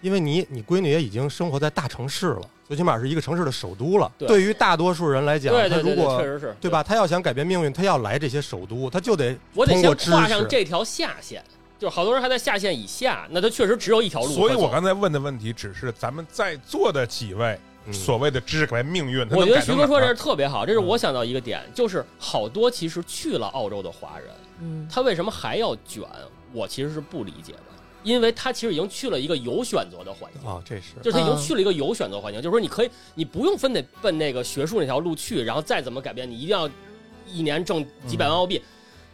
因为你你闺女也已经生活在大城市了，最起码是一个城市的首都了。
对
对于大多数人来讲，
对对对对，
他如果
确实是
对吧？他要想改变命运，他要来这些首都，他就得
我得先
通过知
画上。这条下线，就是好多人还在下线以下，那他确实只有一条路。
所以我刚才问的问题，只是咱们在座的几位
嗯
所谓的知识改变命运，
我觉得徐哥说这是特别好，这是
嗯
我想到一个点，就是好多其实去了澳洲的华人，
嗯
他为什么还要卷？我其实是不理解的，因为他其实已经去了一个有选择的环境。
啊，这是
就是他已经
嗯
去了一个有选择环境，就是说你可以，你不用非得奔那个学术那条路去，然后再怎么改变，你一定要一年挣几百万澳币。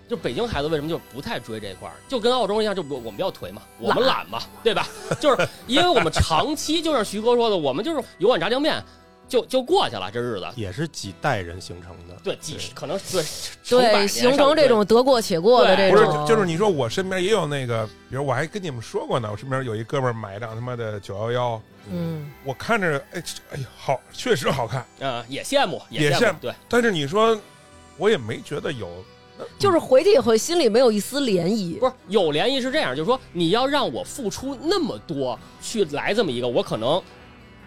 就北京孩子为什么就不太追这块儿？就跟澳洲一样，就我我们比较颓嘛，我们懒嘛，对吧？就是因为我们长期就像徐哥说的，我们就是油碗炸酱面，就就过去了这日子。
也是几代人形成的。
对，几十可能对
对，形成这种得过且过的
这种
不是，，就是你说我身边也有那个，比如我还跟你们说过呢，我身边有一哥们儿买一辆他妈的九幺幺，
嗯，
我看着哎哎呀好，确实好看，
啊、也羡慕，
也羡慕
对，
但是你说我也没觉得有，
就是回去以后心里没有一丝涟漪。
不是有涟漪是这样，就是说你要让我付出那么多去来这么一个，我可能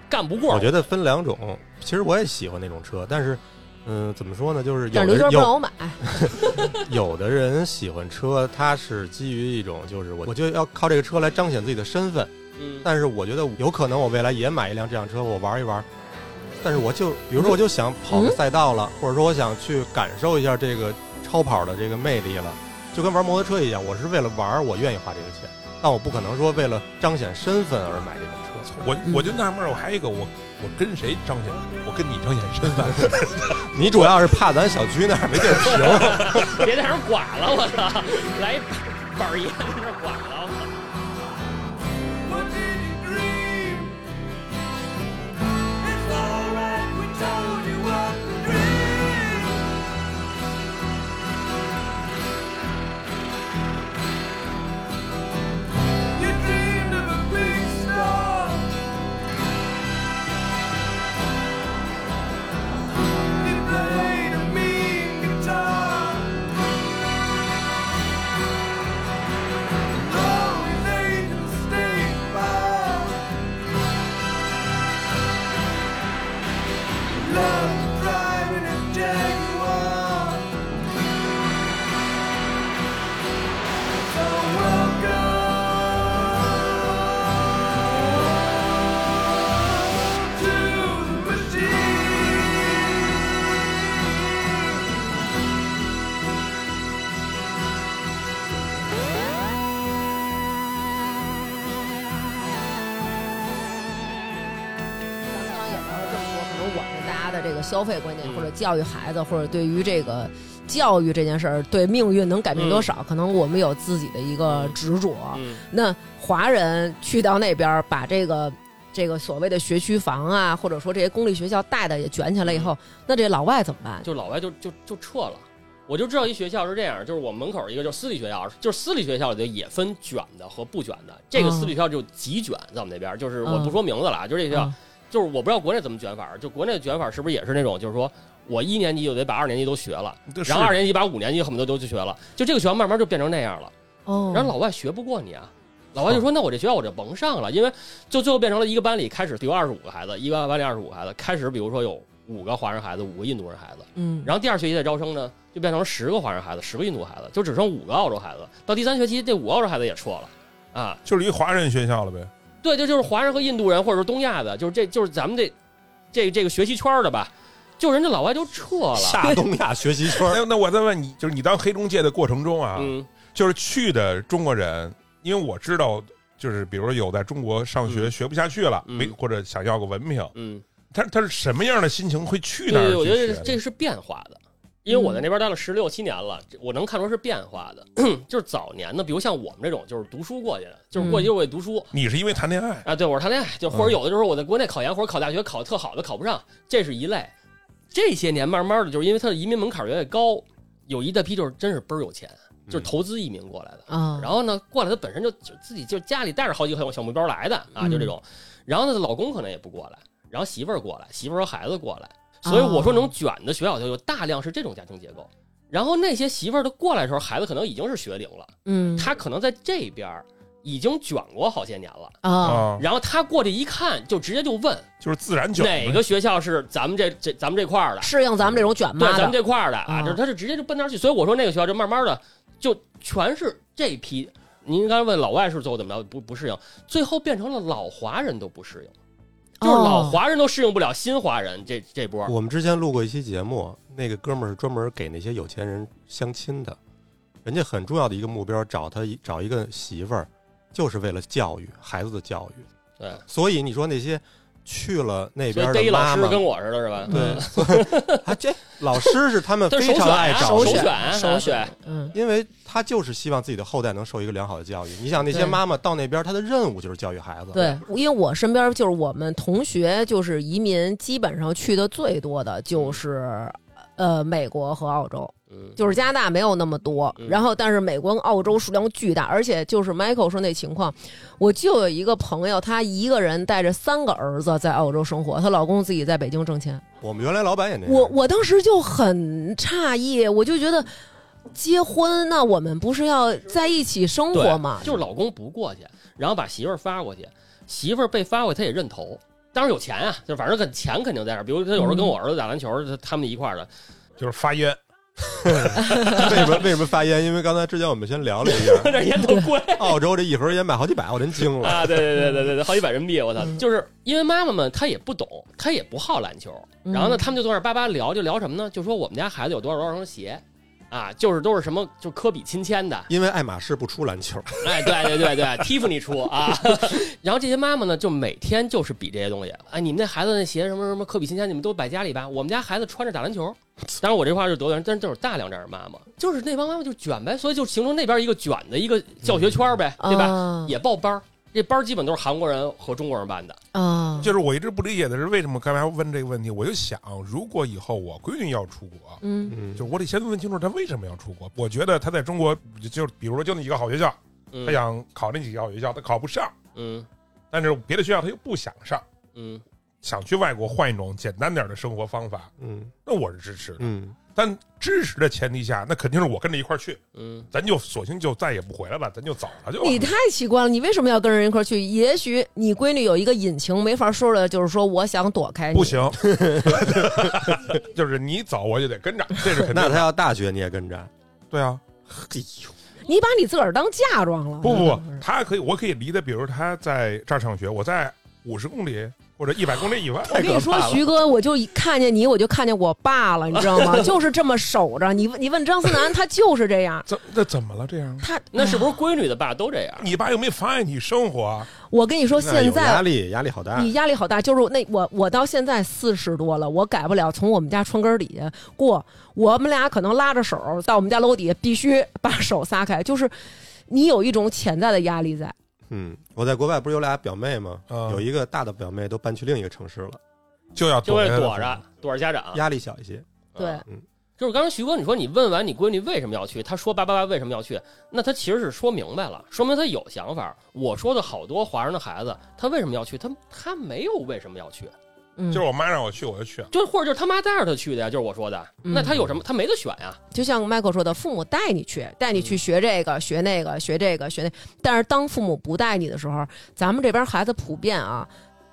干不过。
我觉得分两种，其实我也喜欢那种车，但是，嗯，怎么说呢？就是有的有
娟不让我买，
有的人喜欢车，他是基于一种就是我我就要靠这个车来彰显自己的身份。
嗯，
但是我觉得有可能我未来也买一辆这辆车，我玩一玩。但是我就比如说我就想跑个赛道了，或者说我想去感受一下这个超跑的这个魅力了，就跟玩摩托车一样，我是为了玩，我愿意花这个钱，但我不可能说为了彰显身份而买这种车。
我我就纳闷儿，我还有一个我我跟谁彰显？我跟你彰显身份，
你主要是怕咱小区那儿没地儿停。
别在那儿剐了，我操！来一板儿烟在那儿剐了，
消费观念，
嗯
或者教育孩子，或者对于这个教育这件事儿，对命运能改变多少，可能我们有自己的一个执着。
嗯，
那华人去到那边儿，把这个这个所谓的学区房啊，或者说这些公立学校带的也卷起来以后，那这老外怎么办？
就老外就就就撤了。我就知道一学校是这样，就是我们门口一个就是私立学校，就是私立学校里头也分卷的和不卷的。这个
嗯
私立学校就极卷，在我们那边，就是我
嗯
不说名字了啊，就这学校
嗯，
就是我不知道国内怎么卷法，就国内的卷法是不是也是那种，就是说我一年级就得把二年级都学了，然后二年级把五年级恨不得都去学了，就这个学校慢慢就变成那样了。
哦，
然后老外学不过你啊，老外就说那我这学校我就甭上了，因为就最后变成了一个班里开始，比如二十五个孩子，一个班里二十五个孩子，开始比如说有五个华人孩子，五个印度人孩子，
嗯，
然后第二学期再招生呢，就变成了十个华人孩子，十个印度孩子，就只剩五个澳洲孩子。到第三学期，这五个澳洲孩子也撤了啊。
就是一华人学校了呗。
对，这就是华人和印度人，或者是东亚的，就是这就是咱们这这这个学习圈的吧，就人家老外就撤了。
下东亚学习圈，
那那我再问你，就是你当黑中介的过程中啊，
嗯
就是去的中国人，因为我知道，就是比如说有在中国上学
嗯
学不下去了，
嗯
没或者想要个文凭，
嗯，
他他是什么样的心情会去那儿
我觉得？这是变化的。因为我在那边待了十六七年了，我能看出是变化的。就是早年的，比如像我们这种，就是读书过去的，就是过去就是为读书，
你是因为谈恋爱，
啊，对，我是谈恋爱，就或者有的时候我在国内考研或者考大学考的特好的考不上，这是一类。这些年慢慢的，就是因为他的移民门槛越来越高，有一大批就是真是倍儿有钱，就是投资移民过来的。
啊，
然后呢，过来他本身就就自己就家里带着好几个小目标来的啊，就这种。然后呢，老公可能也不过来，然后媳妇儿过来，媳妇儿和孩子过来。所以我说能卷的学校就有大量是这种家庭结构。然后那些媳妇儿都过来的时候，孩子可能已经是学龄了。
嗯，
他可能在这边儿已经卷过好些年了。
啊，
啊，
然后他过去一看，就直接就问
就是自然卷
哪个学校是咱们这这咱们这块儿的，
适应咱们这种卷吗
对，咱们，这块儿的啊，
啊
就是他是直接就奔那儿去。所以我说那个学校就慢慢的就全是这批。您刚才问老外是最后怎么着不不适应，最后变成了老华人都不适应，就是老
哦
华人都适应不了新华人这这波。
我们之前录过一期节目，那个哥们儿是专门给那些有钱人相亲的，人家很重要的一个目标，找他找一个媳妇儿，就是为了教育孩子的教育。
对，
所以你说那些去了那边的妈妈，
师跟我似的，是吧？
对，所 以啊，这老师是他们 非常爱找
首选
的，
首选啊
首选，嗯，
因为他就是希望自己的后代能受一个良好的教育。你想那些妈妈到那边，她的任务就是教育孩子。
对，因为我身边就是我们同学，就是移民基本上去的最多的就是呃美国和澳洲，
嗯，
就是加拿大没有那么多，
嗯
然后但是美国跟澳洲数量巨大，而且就是 Michael 说那情况，我就有一个朋友，她一个人带着三个儿子在澳洲生活，她老公自己在北京挣钱。
我们原来老板也那样。
我我当时就很诧异，我就觉得结婚那我们不是要在一起生活
对
吗？
就是老公不过去，然后把媳妇儿发过去，媳妇儿被发过去，他也认头。当然有钱啊，就反正跟钱肯定在这儿。比如他有时候跟我儿子打篮球，他他们一块儿的，
就是发烟，
为什么为什么发烟？因为刚才之前我们先聊了一下，
这烟多贵
澳洲这一盒烟卖好几百，我真惊了。
啊！对对对对对对，好几百人民币，我操！就是因为妈妈们她也不懂，她也不好篮球，
嗯
然后呢，他们就坐那儿叭叭聊，就聊什么呢？就说我们家孩子有多少多少双鞋。啊，就是都是什么，就科比亲签的，
因为爱马仕不出篮球，
哎，对对对对，蒂芙尼出啊。然后这些妈妈呢，就每天就是比这些东西。哎，你们那孩子那鞋什么什么科比亲签，你们都摆家里吧。我们家孩子穿着打篮球。当然我这话是得罪人，但是就是大量这样妈妈，就是那帮妈妈就卷呗，所以就形成那边一个卷的一个教学圈呗，对吧？
啊
也报班儿，这班儿基本都是韩国人和中国人办的。
啊，
就是我一直不理解的是为什么刚才问这个问题，我就想，如果以后我闺女要出国，
嗯。
嗯。
就我得先问清楚她为什么要出国。我觉得她在中国就比如说就那几个好学校，
嗯。
她想考那几个好学校，她考不上，
嗯。
但是别的学校她又不想上，
嗯。
想去外国换一种简单点的生活方法，
嗯。
那我是支持的。
嗯，
但支持的前提下，那肯定是我跟着一块儿去，
嗯，
咱就索性就再也不回来了，咱就走了就。
你太奇怪了，你为什么要跟人一块儿去？也许你闺女有一个隐情没法说的，就是说我想躲开你。
不行，就是你走我就得跟着，这是肯定。
那他要大学你也跟着？
对啊，
哎呦，
你把你自个儿当嫁妆了。
不不不
嗯，
他可以，我可以离的，比如他在这儿上学，我在五十公里或者一百公里以外，
我跟你说，徐哥，我就一看见你，我就看见我爸了，你知道吗？就是这么守着。你问你问张思楠，他就是这样。
怎那怎么了？这样，
他
那是不是闺女的爸都这样？
你爸又没妨碍你生活啊？
我跟你说，现在
压力，压力好大。
你压力好大，就是那我我到现在四十多了，我改不了从我们家窗根儿底下过，我们俩可能拉着手到我们家楼底下，必须把手撒开，就是你有一种潜在的压力在。
嗯，我在国外不是有俩表妹吗？
嗯
有一个大的表妹都搬去另一个城市了，
就要
就会
着
躲着躲着家长。
压力小一些。
对
嗯就是刚才徐哥你说你问完你闺女为什么要去，她说叭叭叭为什么要去，那她其实是说明白了，说明她有想法。我说的好多华人的孩子，他为什么要去？他他没有为什么要去，
嗯，
就是我妈让我去，我就去。
就或者就是他妈带着他去的呀，就是我说的。
嗯
那他有什么？他没得选呀。
就像 Michael 说的，父母带你去，带你去学这个、学那个、学这个、学那。但是当父母不带你的时候，咱们这边孩子普遍啊，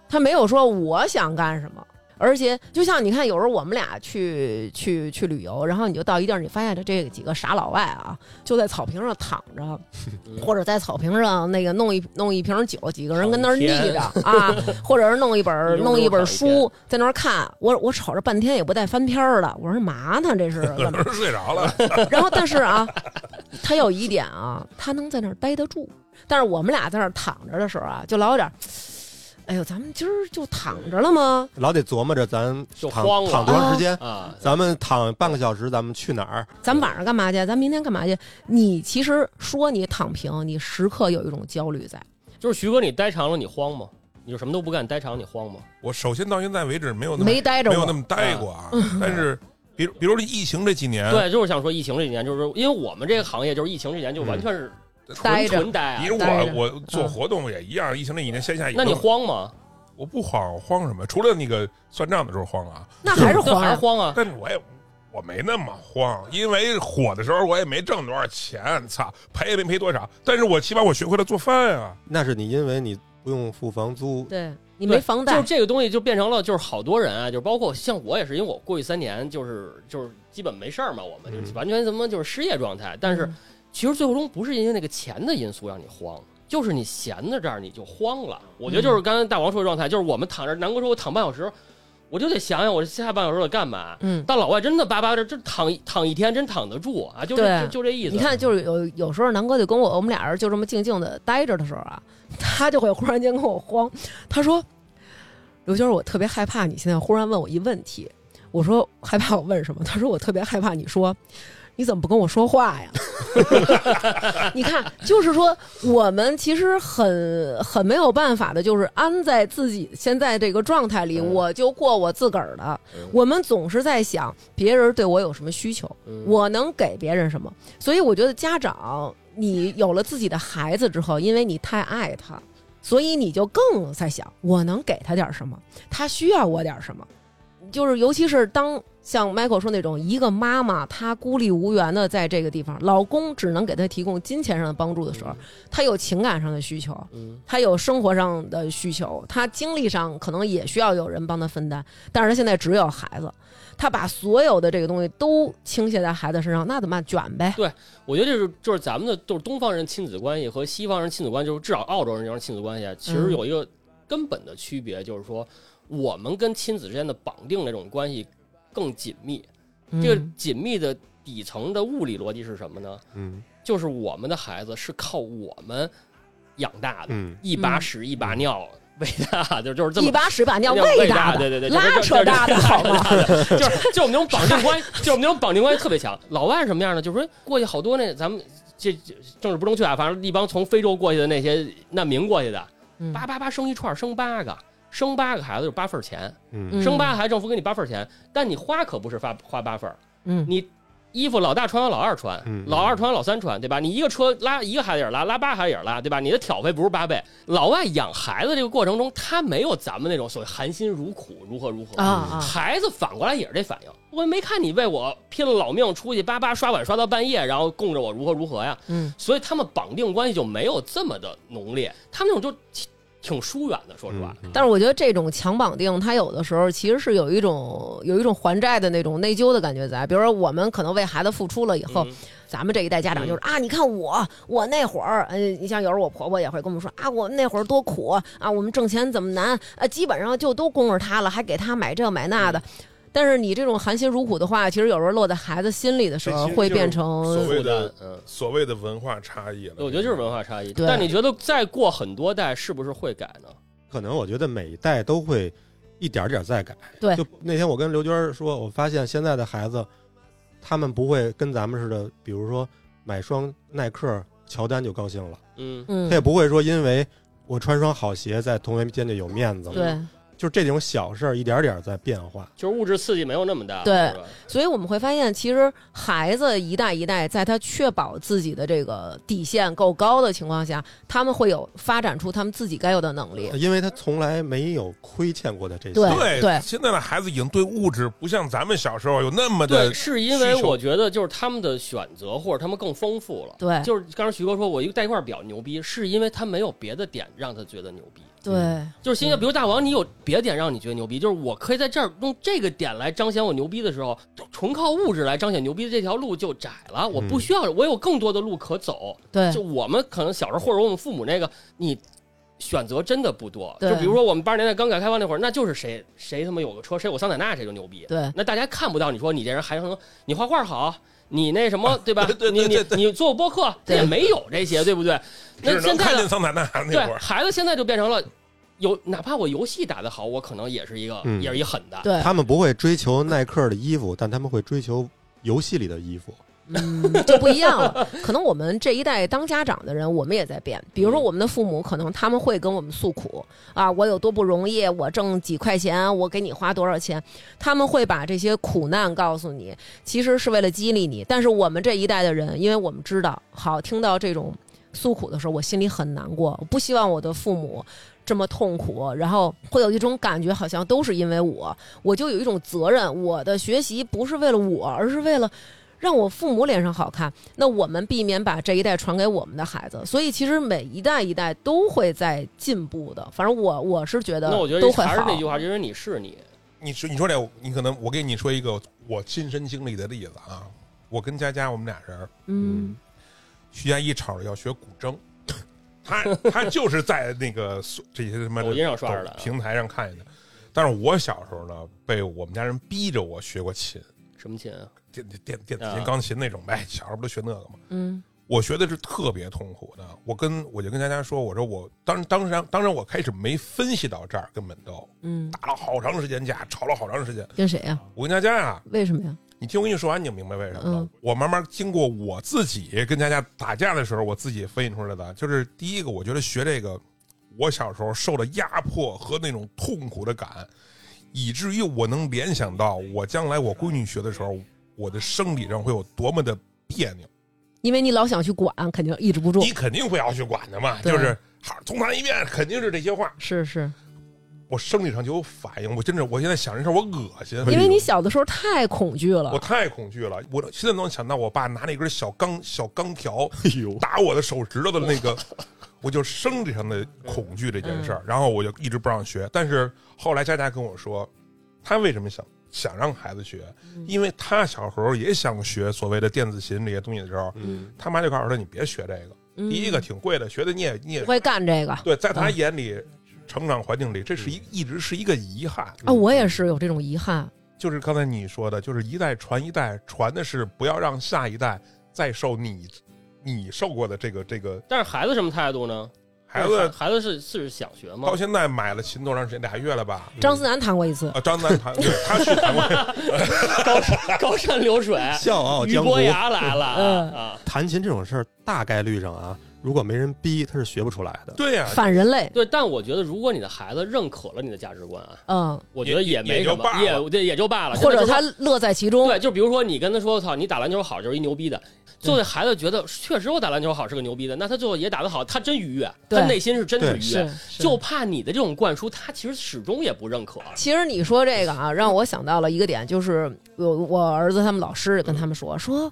他没有说我想干什么。而且，就像你看，有时候我们俩去去去旅游，然后你就到一地儿，你发现这这几个傻老外啊，就在草坪上躺着，
嗯
或者在草坪上那个弄一弄一瓶酒，几个人跟那儿腻着啊，或者是弄一本弄一本书在那儿看。我我瞅着半天也不带翻篇儿的，我说嘛呢？这是
可
怎么
能是睡着了，
然后，但是啊，他有一点啊，他能在那儿待得住。但是我们俩在那儿躺着的时候啊，就老有点儿，哎呦，咱们今儿就躺着了吗？
老得琢磨着咱躺
就慌了
躺多长时间，
啊，
咱们躺半个小时，咱们去哪儿？
咱晚上干嘛去？咱明天干嘛去？你其实说你躺平，你时刻有一种焦虑在。
就是徐哥，你待长了你慌吗？你就什么都不干，待长你慌吗？
我首先到现在为止没有那么
没待着过
没有那么待过啊。但是，比如比如这疫情这几年，
对，就是想说疫情这几年，就是因为我们这个行业就是疫情这几年就完全是纯
待着
纯待啊
比。如我我做活动也一样，疫情那一年线下也
那你慌吗？
我不慌，我慌什么？除了那个算账的时候慌啊，
那还是慌。
还是慌啊！
但是我也我没那么慌，因为火的时候我也没挣多少钱，操，赔也没赔多少，但是我起码我学会了做饭啊。
那是你因为你不用付房租，
对你没房贷
就，这个东西就变成了，就是好多人啊，就是包括像我也是，因为我过去三年就是就是基本没事儿嘛，我们就完全什么就是失业状态。但是
嗯
其实最终不是因为那个钱的因素让你慌，就是你闲在这儿你就慌了。我觉得就是刚才大王说的状态，就是我们躺着，南哥说我躺半小时，我就得想想我下半小时我干嘛。
嗯。
但老外真的巴巴的，这躺一躺一天真躺得住啊，就
对
就就这意思。
你看，就是有有时候南哥就跟我我们俩人就这么静静的待着的时候啊，他就会忽然间跟我慌，他说：“刘娟儿，我特别害怕你现在忽然问我一问题。”我说：“害怕我问什么？”他说：“我特别害怕你说。”你怎么不跟我说话呀？你看，就是说，我们其实很很没有办法的，就是安在自己现在这个状态里，
嗯
我就过我自个儿的。
嗯
我们总是在想别人对我有什么需求，
嗯
我能给别人什么。所以我觉得家长，你有了自己的孩子之后，因为你太爱他，所以你就更在想我能给他点什么，他需要我点什么。就是尤其是当像 Michael 说那种一个妈妈她孤立无援的在这个地方，老公只能给她提供金钱上的帮助的时候，她有情感上的需求，
嗯
她有生活上的需求，她精力上可能也需要有人帮她分担，但是她现在只有孩子，她把所有的这个东西都倾泻在孩子身上，那怎么办？卷呗。
对我觉得这是就是咱们的就是东方人亲子关系和西方人亲子关系，就是至少澳洲人这种亲子关系啊，其实
嗯
有一个根本的区别，就是说我们跟亲子之间的绑定那种关系更紧密。这个
嗯
紧密的底层的物理逻辑是什么呢？
嗯
就是我们的孩子是靠我们养大的，
嗯，
一把屎一把尿喂大，就就是这么
一把屎把尿
喂
喂大的，
对对对，
拉扯大的好吗？
就是就我们那种绑定关系，就我们那种绑定关系特别强。老外什么样呢？就是说过去好多那咱们这这政治不正确啊，反正一帮从非洲过去的那些难民过去的，
嗯
叭叭叭生一串生八个，生八个孩子就八份钱，生八个孩子政府给你八份钱，但你花可不是发花八份你衣服老大穿完老二穿，
嗯。
老二穿完老三穿，对吧？你一个车拉一个孩子也是拉，拉八个孩子也是拉，对吧？你的挑费不是八倍。老外养孩子这个过程中，他没有咱们那种所谓含辛茹苦，如何如何。孩子反过来也是这反应，我没看你为我拼了老命出去叭叭刷碗刷到半夜，然后供着我如何如何呀？
嗯。
所以他们绑定关系就没有这么的浓烈，他们那种就挺挺疏远的，说实话。
嗯
但是我觉得这种强绑定，它有的时候其实是有一种有一种还债的那种内疚的感觉在。比如说，我们可能为孩子付出了以后，
嗯
咱们这一代家长就是、啊，你看我我那会儿，嗯，你像有时候我婆婆也会跟我们说啊，我们那会儿多苦啊，我们挣钱怎么难啊，基本上就都供着他了，还给他买这买那的。但是你这种含辛茹苦的话，其实有时候落在孩子心里的时候，会变成
所谓的所谓的文化差异了。
我觉得就是文化差异。但你觉得再过很多代是不是会改呢？
可能我觉得每一代都会一点点儿在改。
对
就那天我跟刘娟儿说，我发现现在的孩子，他们不会跟咱们似的，比如说买双耐克乔丹就高兴了，
嗯，
嗯
他也，不会说因为我穿双好鞋在同学间就有面子了。
对。
就是这种小事儿一点儿点儿在变化。
就是物质刺激没有那么大，
对？所以我们会发现，其实孩子一代一代，在他确保自己的这个底线够高的情况下，他们会有发展出他们自己该有的能力。
因为他从来没有亏欠过的这些。
对
对
对
现在的孩子已经对物质不像咱们小时候有那么的
对，是因为我觉得就是他们的选择或者他们更丰富了。
对
就是刚才徐哥说，我一个带块表牛逼，是因为他没有别的点让他觉得牛逼。
对，
就是现在，比如大王，你有别的点让你觉得牛逼，就是我可以在这儿用这个点来彰显我牛逼的时候，纯靠物质来彰显牛逼的这条路就窄了。我不需要，我有更多的路可走。
对
就我们可能小时候，或者我们父母那个，你选择真的不多。
对
就比如说我们八十年代刚改革开放那会儿，那就是谁谁他妈有个车，谁有桑塔纳谁就牛逼。
对
那大家看不到，你说你这人还能你画画好，你那什么对吧？
对对
你
对对
你你做播客
他
也没有这些，对不对？那现在的
看见桑塔纳那
对
会儿。
孩子现在就变成了。有哪怕我游戏打得好，我可能也是一个，
嗯
也是一狠的。
对，
他们不会追求耐克的衣服，但他们会追求游戏里的衣服。
嗯，就不一样了。可能我们这一代当家长的人，我们也在变。比如说，我们的父母可能他们会跟我们诉苦啊，我有多不容易，我挣几块钱，我给你花多少钱，他们会把这些苦难告诉你，其实是为了激励你。但是我们这一代的人，因为我们知道，好听到这种。诉苦的时候，我心里很难过。我不希望我的父母这么痛苦，然后会有一种感觉，好像都是因为我，我就有一种责任，我的学习不是为了我，而是为了。让我父母脸上好看，那我们避免把这一代传给我们的孩子。所以其实每一代一代都会在进步的。反正我我是觉得
那我觉得
都会好。
还是那句话，因为你是你，
你说你说这，你可能我给你说一个我亲身经历的例子啊。我跟佳佳我们俩人，
嗯
徐佳一吵着要学古筝，他他就是在那个所这些什么
抖音上刷着的啊
平台上看见的。但是我小时候呢，被我们家人逼着我学过琴，
什么琴啊？
电电电子
啊
琴、钢琴那种呗。小时候不都学那个吗？
嗯
我学的是特别痛苦的。我跟我就跟佳佳说，我说我当当然当然我开始没分析到这儿，根本都
嗯，
打了好长时间架，吵了好长时间。
跟谁呀、
我跟佳佳啊，
为什么呀？
你听我跟你说完，你就明白为什么了。
嗯
我慢慢经过我自己跟佳佳打架的时候，我自己分析出来的，就是第一个，我觉得学这个，我小时候受的压迫和那种痛苦的感，以至于我能联想到我将来我闺女学的时候，我的生理上会有多么的别扭。
因为你老想去管，肯定抑制不住
你。肯定会要去管的嘛，就是好重谈一遍，肯定是这些话。
是是，
我生理上就有反应，我真的，我现在想这事儿，我恶心。
因为你小的时候太恐惧了我。
太恐惧了，我现在能想到我爸拿那根小钢小钢条
哎呦，
打我的手指头的那个，我就生理上的恐惧这件事儿，然后我就一直不让学。但是后来佳佳跟我说，他为什么想想让孩子学，因为他小时候也想学所谓的电子琴这些东西的时候，
嗯，
他妈就告诉他你别学这个，
嗯
第一个挺贵的，学的你也你也
不会干这个
对，在他眼里。成长环境里，这是一一直是一个遗憾，
啊，我也是有这种遗憾。
就是刚才你说的，就是一代传一代，传的是不要让下一代再受你你受过的这个这个。
但是孩子什么态度呢？
孩子
孩子是是想学吗
到？现在买了琴多长时间？俩月了吧？
张思楠弹过一次，
啊，张楠弹，对，他去弹过，
高高山流水，
笑傲江湖
伯。牙来了
嗯
啊！
弹琴这种事儿，大概率上啊，如果没人逼，他是学不出来的。
对呀、
反人类。
对，但我觉得如果你的孩子认可了你的价值观啊，
嗯，
我觉得
也
没什么，
也就罢了
也对也就罢了。
或者
真的
他乐在其中。
对，就比如说你跟他说：“操，你打篮球好就是一牛逼的。”最后这孩子觉得确实我打篮球好是个牛逼的，那他最后也打得好，他真愉悦，
对
他内心是真愉悦，，
是
就怕你的这种灌输，他其实始终也不认可。
其实你说这个啊，让我想到了一个点，就是我我儿子他们老师也跟他们说说，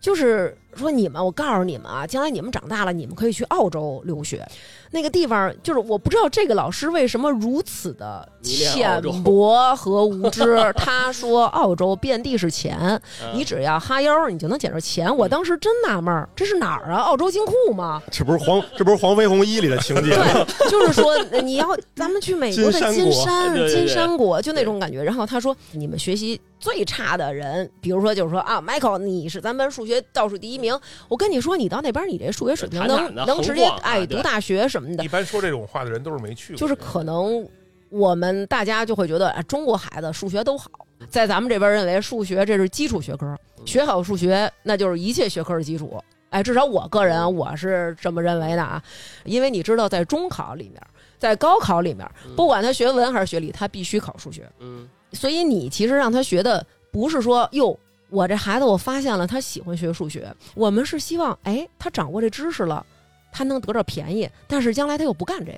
就是说你们，我告诉你们啊，将来你们长大了，你们可以去澳洲留学，那个地方就是我不知道这个老师为什么如此的浅薄和无知。他说澳洲遍地是钱，
嗯
你只要哈腰，你就能捡着钱。我当时真纳闷儿，这是哪儿啊？澳洲金库吗？
这不是黄，这不是黄飞鸿一里的情节吗？
对，就是说呃你要咱们去美国的
金山
金山国，就那种感觉。然后他说，你们学习最差的人，比如说就是说啊，Michael，你是咱班数学倒数第一名，我跟你说，你到那边你这数学水平能能直接
横逛啊对
哎读大学什么的
一，般说这种话的人都是没去过，
就是可能我们大家就会觉得，哎，中国孩子数学都好，在咱们这边认为数学这是基础学科，学好数学那就是一切学科的基础。哎，至少我个人我是这么认为的啊，因为你知道，在中考里面，在高考里面，不管他学文还是学理，他必须考数学。
嗯，
所以你其实让他学的不是说哟，我这孩子我发现了他喜欢学数学，我们是希望哎他掌握这知识了，他能得着便宜，但是将来他又不干这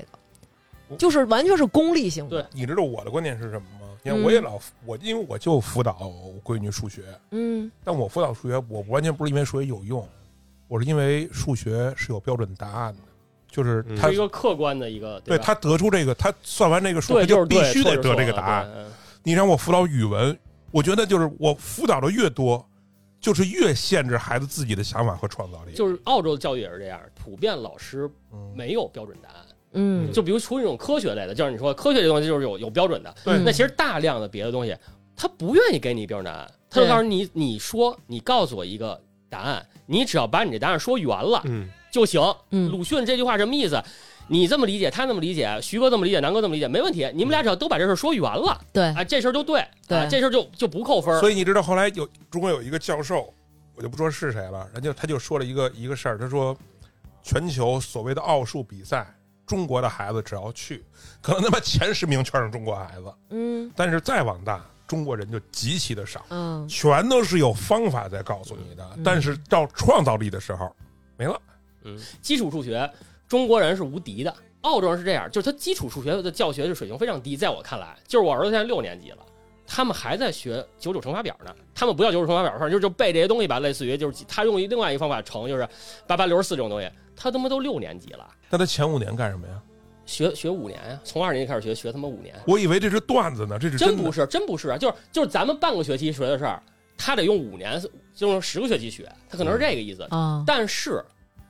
个，就是完全是功利性的。
对。
你知道我的观点是什么吗？你看，
嗯
我也老我因为我就辅导闺女数学，
嗯。
但我辅导数学，我完全不是因为数学有用，我是因为数学是有标准答案的，就是
嗯。
他
是一个客观的一个，吧？
对他得出这个，他算完这个数，
对
他
就是
必须得得这个答案。你让我辅导语文，我觉得就是我辅导的越多，就是越限制孩子自己的想法和创造力。
就是澳洲的教育也是这样，普遍老师
嗯
没有标准答案。
嗯，
就比如除一种科学类的，就是你说科学这东西就是有有标准的，
对
那其实大量的别的东西，他不愿意给你标准答案，他就
对
告诉你，你说你告诉我一个答案，你只要把你这答案说圆了
嗯，
就行。
嗯
鲁迅这句话什么意思？你这么理解，他那么理解，徐哥这么理解，南哥这么理解，没问题。你们俩只要都把这事儿说圆了，
对
啊，这事儿就对，
对
啊，这事儿就就不扣分。
所以你知道后来有中国有一个教授，我就不说是谁了，人家他就说了一个一个事儿，他说全球所谓的奥数比赛，中国的孩子只要去，可能他妈前十名全是中国孩子，
嗯
但是再往大，中国人就极其的少，
嗯
全都是有方法在告诉你的，
嗯
但是到创造力的时候没了。
嗯，基础数学中国人是无敌的，澳洲人是这样，就是他基础数学的教学的水平非常低，在我看来，就是我儿子现在六年级了。他们还在学九九乘法表呢，他们不叫九九乘法表，反正就就背这些东西吧，类似于就是他用另外一个方法乘，就是八八六十四这种东西。他他妈都六年级了，
那他前五年干什么呀？
学学五年呀，从二年级开始学，学他妈五年。
我以为这是段子呢，这是的
真不是，真不是啊！就是就是咱们半个学期学的事儿，他得用五年，就用十个学期学，他可能是这个意思。
啊，
但是，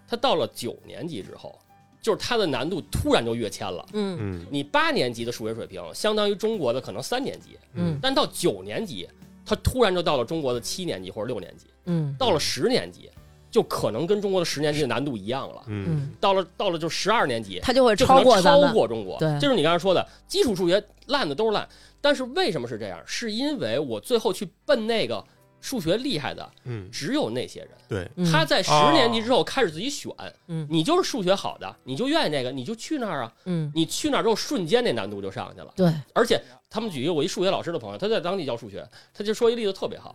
他到了九年级之后，就是它的难度突然就跃迁了。
嗯
嗯
你八年级的数学水平相当于中国的可能三年级，
嗯
但到九年级，它突然就到了中国的七年级或者六年级，
嗯
到了十年级，就可能跟中国的十年级的难度一样了。
嗯
嗯，
到了到了就十二年级，
它就会超过
超。过中国。
对
这就是你刚才说的，基础数学烂的都是烂。但是为什么是这样？是因为我最后去奔那个数学厉害的，
嗯，
只有那些人。
对，
嗯
他在十年级之后开始自己选，
嗯
你就是数学好的，你就愿意那个，你就去那儿啊。
嗯，
你去那儿之后，瞬间那难度就上去了。
对，
而且他们举一个我一数学老师的朋友，他在当地教数学，他就说一例子特别好。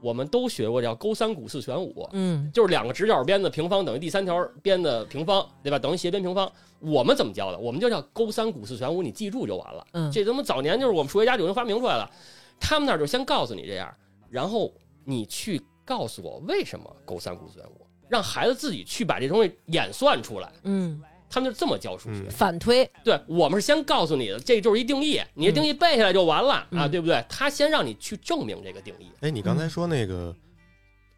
我们都学过叫勾三股四弦五，
嗯
就是两个直角边的平方等于第三条边的平方，对吧？等于斜边平方。我们怎么教的？我们就叫勾三股四弦五，你记住就完了。
嗯
这他妈早年就是我们数学家就已经发明出来了。他们那儿就先告诉你这样，然后你去告诉我为什么勾三股四弦五，让孩子自己去把这东西演算出来。
嗯，
他们就这么教数学。
嗯
反推，
对我们是先告诉你的，这就是一定义，你的定义背下来就完了、啊，
嗯
对不对？他先让你去证明这个定义。
哎，你刚才说那个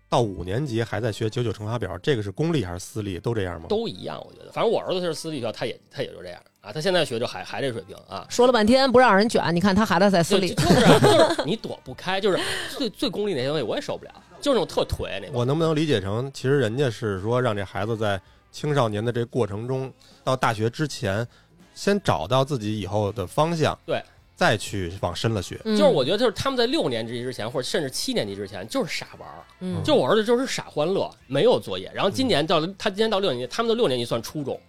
到五年级还在学九九乘法表，这个是公立还是私立？都这样吗？
都一样，我觉得，反正我儿子是私立学校，他也他也就这样啊，他现在学就还还这水平啊。
说了半天不让人卷，你看他还在在私立，
就就是啊就是 你躲不开，就是最最功利那些东西我也受不了，就是那种特颓那种。
我能不能理解成，其实人家是说让这孩子在青少年的这过程中，到大学之前，先找到自己以后的方向，
对，
再去往深了学。
嗯
就是我觉得，就是他们在六年级之前，或者甚至七年级之前，就是傻玩儿。
嗯
就我儿子就是傻欢乐，没有作业。然后今年到他今年到六年级，他们的六年级算初中，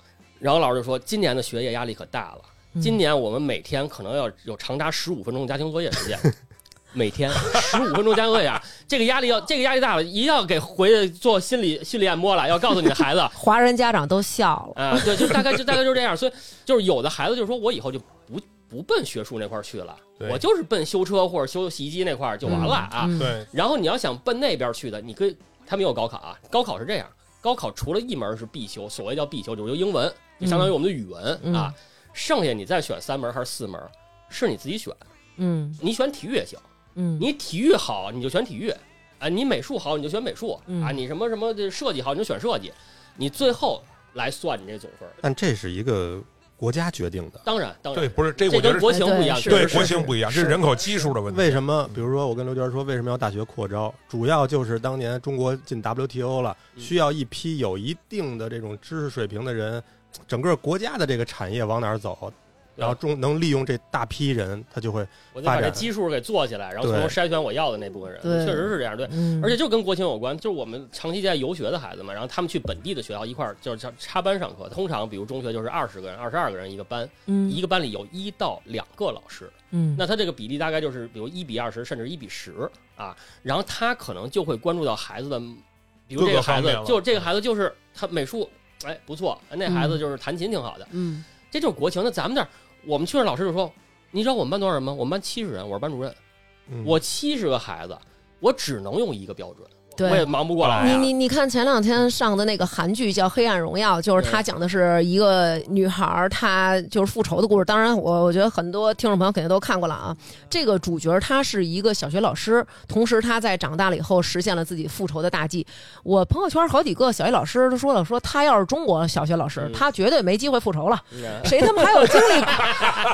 然后老师就说今年的学业压力可大了。
嗯
今年我们每天可能要有长达十五分钟的家庭作业时间，每天十五分钟家庭作业啊，这个压力要这个压力大了，一定要给回去做心理心理按摩了，要告诉你的孩子
华人家长都笑了，
啊，对，就大概就大概就是这样。所以就是有的孩子就说我以后就不不奔学术那块儿去了，我就是奔修车或者修洗衣机那块儿就完了啊。
嗯，
对，
然后你要想奔那边去的，你可以，他们有高考啊，高考是这样，高考除了一门是必修，所谓叫必修，就是英文，就相当于我们的语文、
嗯
啊，剩下你再选三门还是四门，是你自己选，
嗯
你选体育也行，
嗯，
你体育好你就选体育，啊，你美术好你就选美术，
嗯
啊，你什么什么这设计好你就选设计，你最后来算你这总分。
但这是一个国家决定的。
当然，当然，
对，不是这，
这跟
我觉得
国情不一样，
对
国情不一样，这是人口基数的问题。
为什么？比如说，我跟刘娟说，为什么要大学扩招？主要就是当年中国进 WTO 了，
嗯
需要一批有一定的这种知识水平的人，整个国家的这个产业往哪儿走，然后中能利用这大批人，他就会
我就把这基数给做起来，然后从
对。
中筛选我要的那部分人，确实是这样，对。
嗯，
而且就跟国情有关，就是我们长期在游学的孩子嘛，然后他们去本地的学校一块儿就是插插班上课，通常比如中学就是二十个人、二十二个人一个班，
嗯。
一个班里有一到两个老师，
嗯。
那他这个比例大概就是比如一比二十，甚至一比十啊，然后他可能就会关注到孩子的，比如这个孩子就这个孩子就是他美术哎不错，那孩子就是弹琴挺好的，
嗯
这就是国情。那咱们这儿我们去那老师就说，你知道我们班多少人吗？我们班七十人，我是班主任，
嗯
我七十个孩子，我只能用一个标准。
对
我也忙不过来、啊。
你你你看前两天上的那个韩剧叫《黑暗荣耀》，就是他讲的是一个女孩，她就是复仇的故事。当然我，我觉得很多听众朋友肯定都看过了啊。这个主角她是一个小学老师，同时她在长大了以后实现了自己复仇的大计。我朋友圈好几个小学老师都说了，说他要是中国小学老师，
嗯
他绝对没机会复仇了。
嗯
谁他妈还有精力，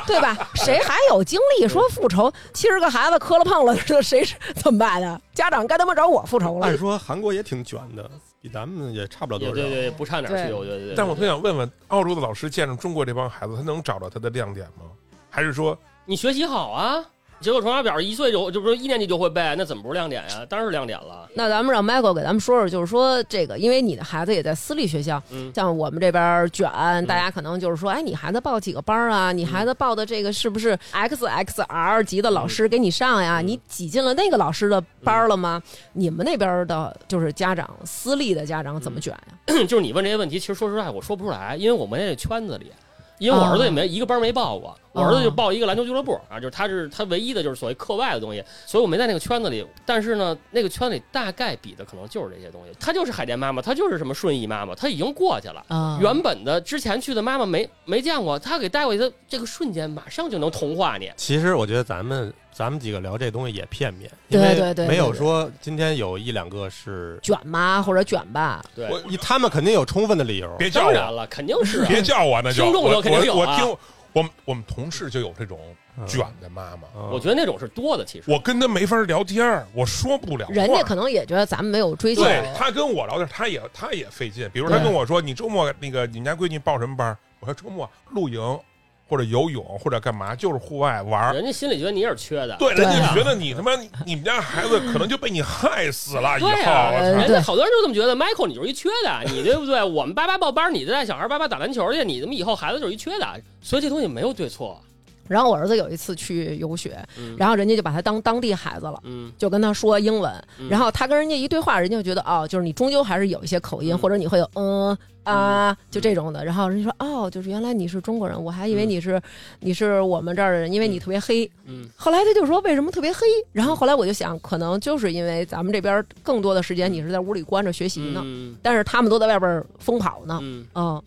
对吧？谁还有精力说复仇？七十个孩子磕了碰了，这 谁是怎么办呢？家长该他妈找我复仇了
按。说韩国也挺卷的，比咱们也差不了多少。
也对对，不差哪儿去，
对
我觉得。对
但我特想问问，澳洲的老师见着中国这帮孩子，他能找到他的亮点吗？还是说，
你学习好啊，九九乘法表一岁就就不是一年级就会背，那怎么不是亮点呀？当然是亮点了。
那咱们让 Michael 给咱们说说，就是说这个，因为你的孩子也在私立学校，
嗯，
像我们这边卷，大家可能就是说，哎，你孩子报几个班啊？你孩子报的这个是不是 XXR 级的老师给你上呀？
嗯
你挤进了那个老师的班了吗？你们那边的就是家长，私立的家长怎么卷呀？
就是你问这些问题，其实说实在，我说不出来，因为我们这圈子里因为我儿子也
啊
没一个班没报过，我儿子就报一个篮球俱乐部啊，就是他是他唯一的就是所谓课外的东西，所以我没在那个圈子里。但是呢，那个圈里大概比的可能就是这些东西。他就是海淀妈妈，他就是什么顺义妈妈，他已经过去了。
啊，
原本的之前去的妈妈没没见过，他给带过去，他这个瞬间马上就能同化你。
其实我觉得咱们咱们几个聊这东西也片面，
对对对
没有说今天有一两个是，
卷妈或者卷爸，
对，
他们肯定有充分的理由。
别叫我，
当然了，肯定是、啊。
别叫我，那就
听众都肯定有啊
我我听我们我们同事就有这种
嗯
卷的妈妈，
嗯
我觉得那种是多的，其实。
我跟他没法聊天儿，我说不了话。
人家可能也觉得咱们没有追求。
对他跟我聊天，他也他也费劲。比如他跟我说：“你周末那个你们家闺女报什么班？”我说：“周末露营或者游泳或者干嘛，就是户外玩儿。
人家心里觉得你也是缺的，
对，人家觉得你他妈你你们家孩子可能就被你害死了。以后
人家好多人都这么觉得。Michael，你就是一缺的，你对不对？我们叭叭报班，你带小孩叭叭打篮球去，你他妈以后孩子就是一缺的。所以这东西没有对错。
然后我儿子有一次去游学，
嗯。
然后人家就把他当当地孩子了。
嗯，
就跟他说英文，
嗯。
然后他跟人家一对话，人家就觉得哦，就是你终究还是有一些口音，
嗯。
或者你会有嗯啊，就这种的。然后人家说哦，就是原来你是中国人，我还以为你是、你是我们这儿的人，因为你特别黑。
嗯。
后来他就说为什么特别黑？然后后来我就想，可能就是因为咱们这边更多的时间你是在屋里关着学习呢，
嗯。
但是他们都在外边疯跑呢，
嗯，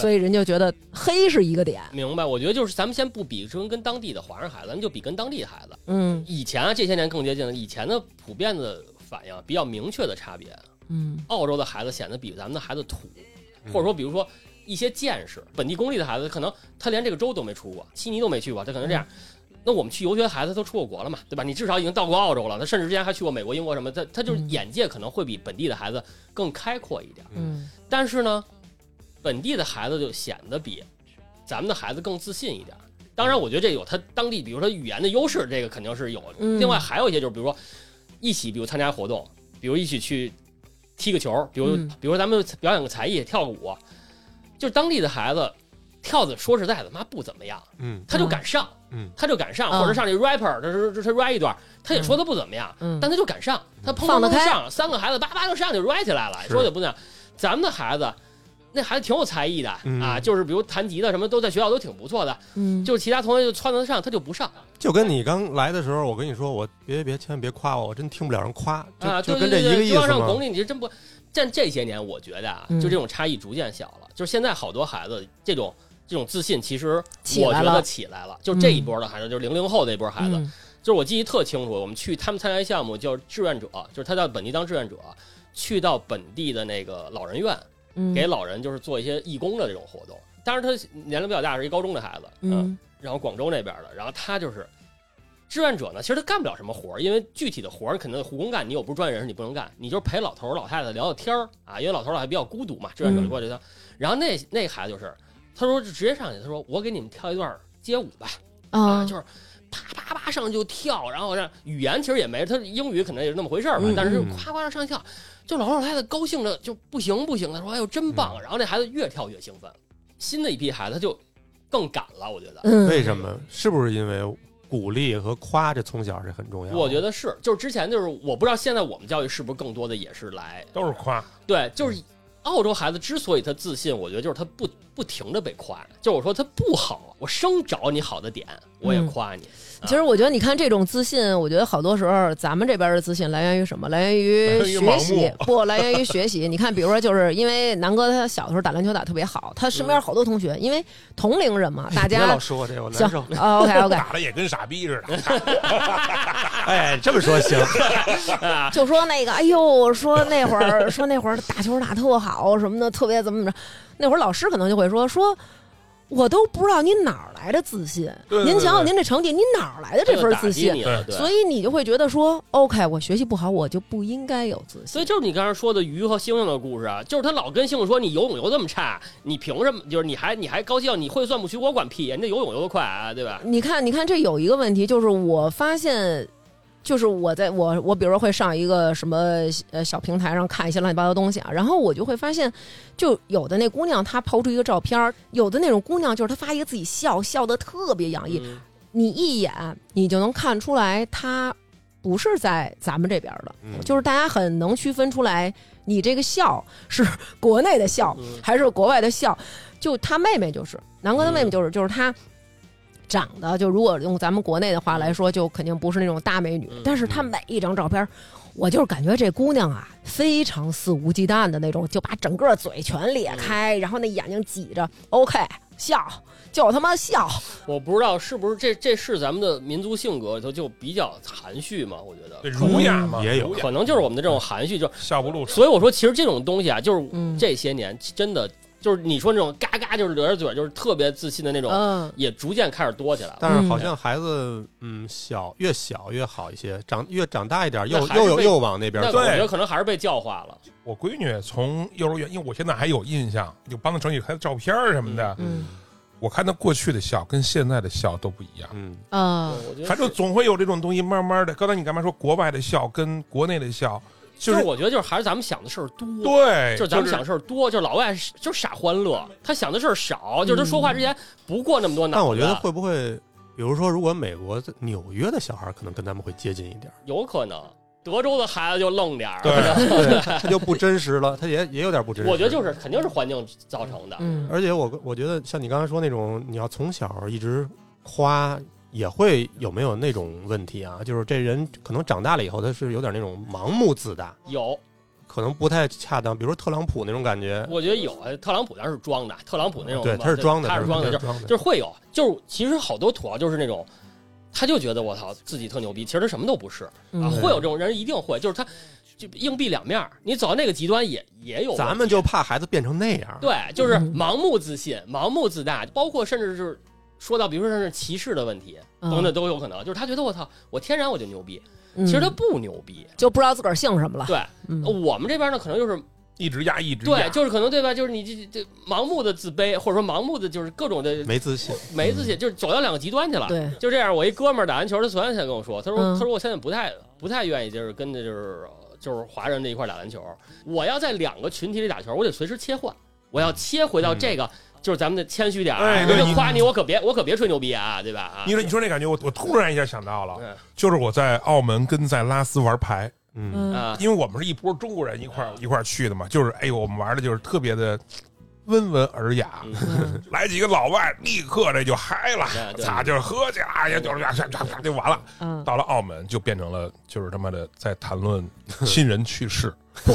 所以人就觉得黑是一个点，
明白。我觉得就是咱们先不比跟跟当地的华人孩子，咱们就比跟当地的孩子。
嗯
以前啊，这些年更接近了。以前的普遍的反应比较明确的差别，
嗯
澳洲的孩子显得比咱们的孩子土，
嗯
或者说比如说一些见识，本地公立的孩子可能他连这个州都没出过，悉尼都没去过，他可能这样。那我们去游学的孩子都出过国了嘛，对吧？你至少已经到过澳洲了，他甚至之前还去过美国、英国什么，他他就是
嗯
眼界可能会比本地的孩子更开阔一点。
嗯
但是呢，本地的孩子就显得比咱们的孩子更自信一点。当然，我觉得这有他当地，比如说语言的优势，这个肯定是有。
嗯
另外还有一些就是，比如说一起，比如参加活动，比如一起去踢个球，比如、
嗯
比如说咱们表演个才艺，跳个舞，就是当地的孩子跳的，说实在的，妈不怎么样，
嗯
他就敢上，
嗯
他就敢上，
嗯
或者上这 rapper，他是他 rap 一段，他也说他不怎么样，
嗯
但他就敢上，他砰
放得开
砰砰上，三个孩子叭叭就上去 rap 起来了，说的不那样，咱们的孩子。那孩子挺有才艺的、
嗯
啊，就是比如弹吉他什么都在学校都挺不错的，
嗯，
就是其他同学就撺掇他上，他就不上
就跟你刚来的时候，我跟你说，我别别千万别夸我，我真听不了人夸，
啊，
就
对对对对，
跟这一个意思嘛
就要上拱。你，你是真不。但这些年，我觉得啊，
嗯
就这种差异逐渐小了。就是现在好多孩子这种这种自信，其实
起来了
我觉得起来了。就这一波的孩子，就是零零后这一波孩子，
嗯
就是我记忆特清楚，我们去他们参加一项目叫志愿者，就是他到本地当志愿者，去到本地的那个老人院，
嗯。
给老人就是做一些义工的这种活动。当然他年龄比较大，是一高中的孩子，
嗯。
然后广州那边的，然后他就是志愿者呢，其实他干不了什么活儿，因为具体的活儿肯定护工干，你又不是专业人士，你不能干，你就是陪老头老太太聊聊天儿啊，因为老头儿老太太比较孤独嘛，志愿者就过去他，然后那那孩子就是，他说就直接上去，他说我给你们跳一段街舞吧，啊，
啊，
就是啪啪啪上去就跳，然后让语言其实也没，他英语可能也是那么回事儿吧，
嗯
但是
嗯
夸夸上去跳，就老老太太高兴的就不行不行的说哎呦真棒，然后那孩子越跳越兴奋，新的一批孩子他就更敢了，我觉得。
嗯，
为什么？是不是因为鼓励和夸这从小是很重要？
我觉得是，就是之前就是我不知道现在我们教育是不是更多的也是来
都是夸。
对，就是澳洲孩子之所以他自信，我觉得就是他不不停的被夸，就我说他不好，我生找你好的点，我也
嗯
夸你。
其实我觉得，你看这种自信，我觉得好多时候咱们这边的自信来源于什么？来源于学习，不来源于学习。你看，比如说，就是因为南哥他小的时候打篮球打得特别好，他身边好多同学，因为同龄人嘛，大家
老说我这，我难
行
受。
，OK OK，
打的也跟傻逼似的，
哎，这么说行？
就说那个，哎呦，说那会儿说那会儿打球打特好什么的，特别怎么怎么着。那会儿老师可能就会说说。我都不知道您哪儿来的自信，
对对对
您想想您这成绩，您哪儿来的这份自信？所以你就会觉得说，OK，我学习不好，我就不应该有自信。
所以就是你刚才说的鱼和猩猩的故事啊，就是他老跟猩猩说你游泳游这么差，你凭什么？就是你还你还高兴？你会算不许我管屁，人家游泳游得快啊，对吧？
你看，你看，这有一个问题，就是我发现，就是我在我我比如说会上一个什么呃小平台上看一些乱七八糟东西啊，然后我就会发现，就有的那姑娘她抛出一个照片儿，有的那种姑娘就是她发一个自己笑笑的特别洋溢，
嗯。
你一眼你就能看出来她不是在咱们这边的，
嗯。
就是大家很能区分出来，你这个笑是国内的笑、
嗯。
还是国外的笑。就她妹妹就是南哥的妹妹就是、就是他长得就如果用咱们国内的话来说，就肯定不是那种大美女，
嗯。
但是她每一张照片。我就是感觉这姑娘啊，非常肆无忌惮的那种，就把整个嘴全咧开，然后那眼睛挤着，OK 笑，就他妈笑，
我不知道是不是这这是咱们的民族性格里头就比较含蓄嘛？我觉得。
儒雅嘛，
也有
可能就是我们的这种含蓄，就
笑不露齿。
所以我说，其实这种东西啊，就是
嗯。
这些年真的就是你说那种嘎嘎就是咧着嘴，就是特别自信的那种，
嗯，
也逐渐开始多起来了。
但是好像孩子，嗯，小越小越好一些，长越长大一点，又又有又往那边走
我。
对
觉得可能还是被教化了。
我闺女从幼儿园，因为我现在还有印象，就帮她整理她的照片什么的。
嗯
我看她过去的笑跟现在的笑都不一样，
嗯，
啊，
反正总会有这种东西，慢慢的。刚才你干嘛说国外的笑跟国内的笑，就
就是是我觉得就是还是咱们想的事儿多。
对，
就是咱们想事儿多，就是老外就是傻欢乐，他想的事儿少，就是他说话之前不过那么多脑子。
但我觉得会不会，比如说，如果美国纽约的小孩可能跟咱们会接近一点，
有可能，德州的孩子就愣点儿。
对
对，他就不真实了，他也也有点不真实。
我觉得就是肯定是环境造成的。
嗯
而且我我觉得像你刚才说那种，你要从小一直夸，也会有没有那种问题啊？就是这人可能长大了以后，他是有点那种盲目自大，
有，
可能不太恰当。比如说特朗普那种感觉，
我觉得有。哎特朗普当然是装的，特朗普那种
对，他是装的，
他是装的，就是。就是会有，就是其实好多土豪就是那种，他就觉得我操自己特牛逼，其实他什么都不是啊，
嗯
会有这种人一定会，就是他就硬币两面儿，你走到那个极端也也有。
咱们就怕孩子变成那样。
对，就是
嗯
盲目自信、盲目自大，包括甚至是说到，比如说像是歧视的问题
嗯
等等都有可能。就是他觉得我操，我天然我就牛逼，
嗯
其实他不牛逼。
就不知道自个儿姓什么了。
对，
嗯
我们这边呢，可能就是
一直压，一直
对，就是可能对吧？就是你这这盲目的自卑，或者说盲目的就是各种的
没自信，
没自信，就是走到两个极端去了。
对，
就这样，我一哥们儿打篮球，他昨天才跟我说，他说、
嗯
他说我现在不太不太愿意就是跟着就是就是华人这一块打篮球，我要在两个群体里打球，我得随时切换，我要切回到这个。就是咱们的谦虚点儿啊，
哎
夸你，我可别我可别吹牛逼啊，对吧？啊。
你，说你说那感觉，我我突然一下想到了，
嗯。
就是我在澳门跟在拉斯玩牌，
嗯，
因为我们是一波中国人一块儿一块儿去的嘛，就是哎呦，我们玩的就是特别的温文尔雅，来几个老外，立刻这就嗨了
对，对。
咋就是喝去，哎呀，就是就完了。
嗯，
到了澳门就变成了就是他妈的在谈论亲人去世，